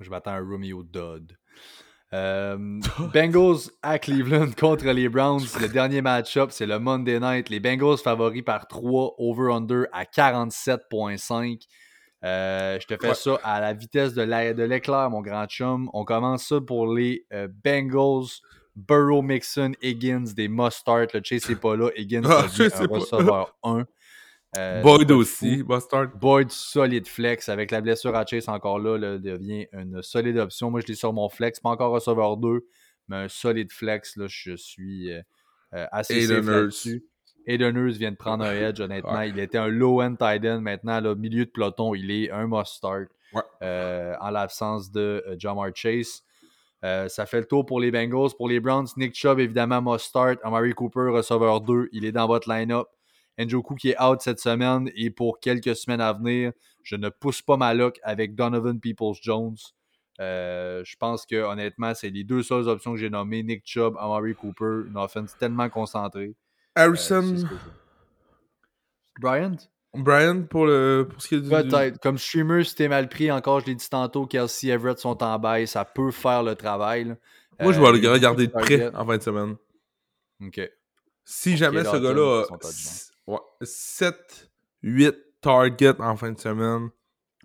Je m'attends à un Romeo Dodd. Euh, Bengals à Cleveland contre les Browns. Le dernier match-up, c'est le Monday night. Les Bengals favoris par 3, over-under à 47,5. Euh, je te fais ça à la vitesse de l'éclair, mon grand chum. On commence ça pour les euh, Bengals. Burrow, Mixon, Higgins, des must-start. Le Chase n'est pas là. Higgins Ah, un receveur 1. Euh, Boyd aussi. Boyd, solide flex. Avec la blessure à Chase encore là, là, devient une solide option. Moi, je l'ai sur mon flex. Pas encore receveur 2, mais un solide flex. Là, je suis euh, euh, assez Aiden safe Hurst. là-dessus. Aiden Hurst vient de prendre un edge, honnêtement. Ouais. Il était un low-end tight end. Maintenant, là, milieu de peloton, il est un must-start Ouais. euh, en l'absence de Jamar Chase. Euh, ça fait le tour pour les Bengals. Pour les Browns, Nick Chubb, évidemment, must start. Amari Cooper, receveur 2, il est dans votre line-up. Njoku qui est out cette semaine et pour quelques semaines à venir, je ne pousse pas ma lock avec Donovan Peoples-Jones. Euh, je pense que honnêtement, c'est les deux seules options que j'ai nommées. Nick Chubb, Amari Cooper, une offense tellement concentrée. Euh, Harrison, veux. Bryant? Brian, pour, le, pour ce qui est du. Peut-être. Comme streamer, si t'es mal pris, encore, je l'ai dit tantôt, Kelsey Everett sont en bail, ça peut faire le travail. là. Moi, je Euh, vais y le regarder de près en fin de semaine. Ok. Si jamais ce gars-là touchdown. 7, 8 targets en fin de semaine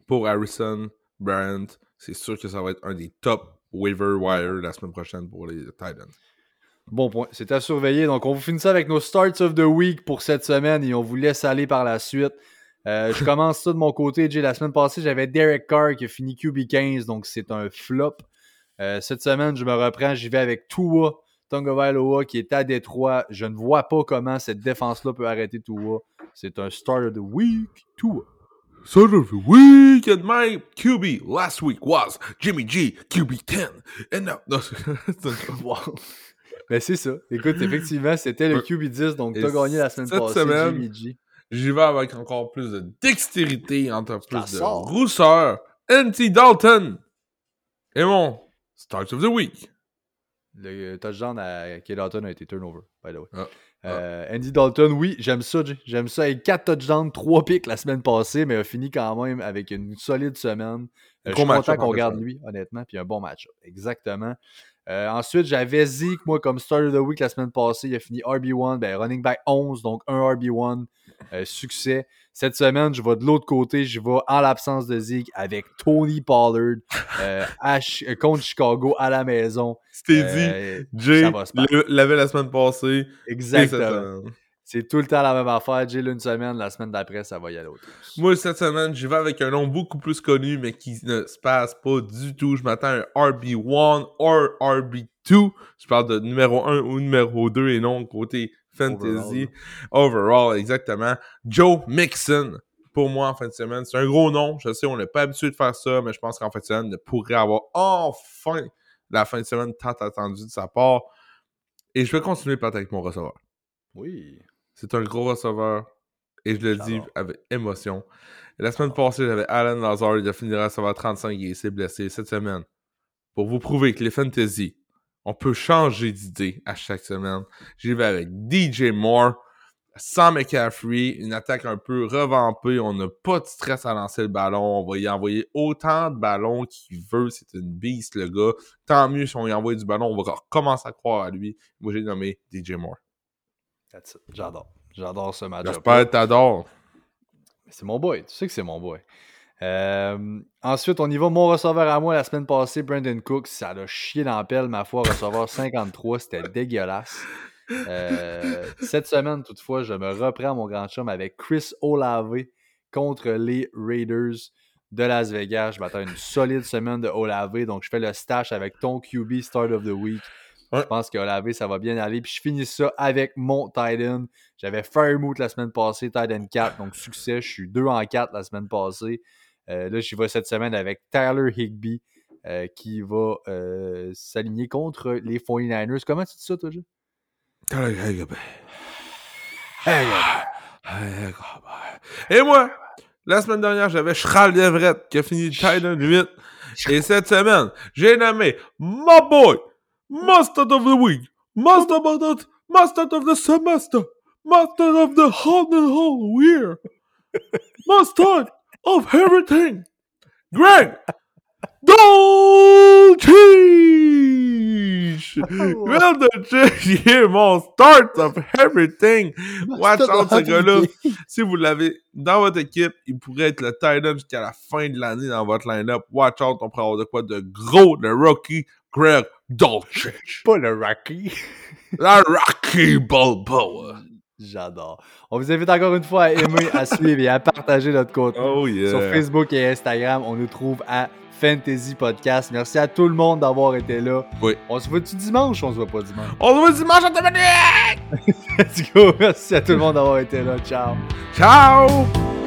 pour Harrison, Bryant, c'est sûr que ça va être un des top waiver wire la semaine prochaine pour les Titans. Bon point. C'est à surveiller. Donc, on vous finit ça avec nos starts of the week pour cette semaine et on vous laisse aller par la suite. Euh, je commence ça de mon côté. Jay, la semaine passée, j'avais Derek Carr qui a fini QB15, donc c'est un flop. Euh, cette semaine, je me reprends. J'y vais avec Tua Tonga qui est à Détroit. Je ne vois pas comment cette défense-là peut arrêter Tua. C'est un start of the week. Tua. Start of the week and my QB last week was Jimmy G, QB 10. And now. Non, c'est un- Wow. Mais c'est ça. Écoute, effectivement, c'était le Ouais. QB10, donc tu as gagné la semaine cette passée, semaine, Jimmy G. J'y vais avec encore plus de dextérité, encore plus de rousseur. NT Dalton. Et mon Start of the week. Le touchdown à Kay Dalton a été turnover, by the way. Ah. Euh, Andy Dalton, oui, j'aime ça. J'aime ça. Avec 4 touchdowns, 3 picks la semaine passée, mais a fini quand même avec une solide semaine. Euh, je suis match-up content qu'on regarde fait. lui, honnêtement, puis un bon match. Exactement. Euh, ensuite, j'avais Zeke, moi, comme start of the week la semaine passée. Il a fini RB1, ben, running back 11, donc un RB1. euh, succès. Cette semaine, je vais de l'autre côté. Je vais en l'absence de Zeke avec Tony Pollard euh, à euh, contre Chicago à la maison. C'était Euh, dit, Jay l'avait la semaine passée. Exactement. C'est tout le temps la même affaire. Jill une semaine, la semaine d'après, ça va y aller autre. Moi, cette semaine, j'y vais avec un nom beaucoup plus connu, mais qui ne se passe pas du tout. Je m'attends à un RB1 ou RB2. Je parle de numéro 1 ou numéro 2 et non côté fantasy. Overall, exactement. Joe Mixon, pour moi, en fin de semaine. C'est un gros nom. Je sais, on n'est pas habitué de faire ça, mais je pense qu'en fin de semaine, il pourrait avoir enfin la fin de semaine tant attendue de sa part. Et je vais continuer peut-être avec mon receveur. Oui. C'est un gros receveur. Et je le dis avec émotion. La semaine passée, j'avais Alan Lazard. Il a fini le receveur 35 et il s'est blessé cette semaine. Pour vous prouver que les fantasy, on peut changer d'idée à chaque semaine. J'y vais avec DJ Moore, sans McCaffrey, une attaque un peu revampée. On n'a pas de stress à lancer le ballon. On va y envoyer autant de ballons qu'il veut. C'est une beast, le gars. Tant mieux si on y envoie du ballon. On va recommencer à croire à lui. Moi, j'ai nommé DJ Moore. That's it. J'adore. J'adore ce match. J'espère que t'adores. C'est mon boy. Tu sais que c'est mon boy. Euh, ensuite, on y va. Mon receveur à moi la semaine passée, Brandon Cooks. Ça l'a chié dans la pelle, ma foi. Receveur 53, c'était dégueulasse. Euh, cette semaine, toutefois, je me reprends mon grand chum avec Chris Olave contre les Raiders de Las Vegas. Je m'attends à une solide semaine de Olave. Donc, je fais le stash avec ton QB Start of the Week. Ouais. Je pense que Olave, ça va bien aller. Puis je finis ça avec mon Titan. J'avais Firemoot la semaine passée, Titan 4. Donc, succès. Je suis 2 en 4 la semaine passée. Euh, là, j'y vais cette semaine avec Tyler Higby euh, qui va euh, s'aligner contre les 49ers. Comment tu dis ça, toi, Jay? Et moi, la semaine dernière, j'avais Charles Everett qui a fini Titan 8. Et cette semaine, j'ai nommé my boy, Master of the Week, Master of the, Master of the Semester, Master of the whole, the whole year, Master of everything. Greg, Dolce! Oh. Will the here, mon start of everything. Watch out, ce gars-là. Si vous l'avez dans votre équipe, il pourrait être le tight end jusqu'à la fin de l'année dans votre line-up. Watch out, on pourrait avoir de quoi de gros, le Rocky Greg Dolce. Pas le Rocky. La Rocky Balboa. J'adore. On vous invite encore une fois à aimer, à suivre et à partager notre contenu. Oh yeah. Sur Facebook et Instagram, on nous trouve à Fantasy Podcast. Merci à tout le monde d'avoir été là. Oui. On se voit-tu dimanche ou on se voit pas dimanche? On se voit dimanche à! Let's go. Merci à tout le monde d'avoir été là. Ciao. Ciao!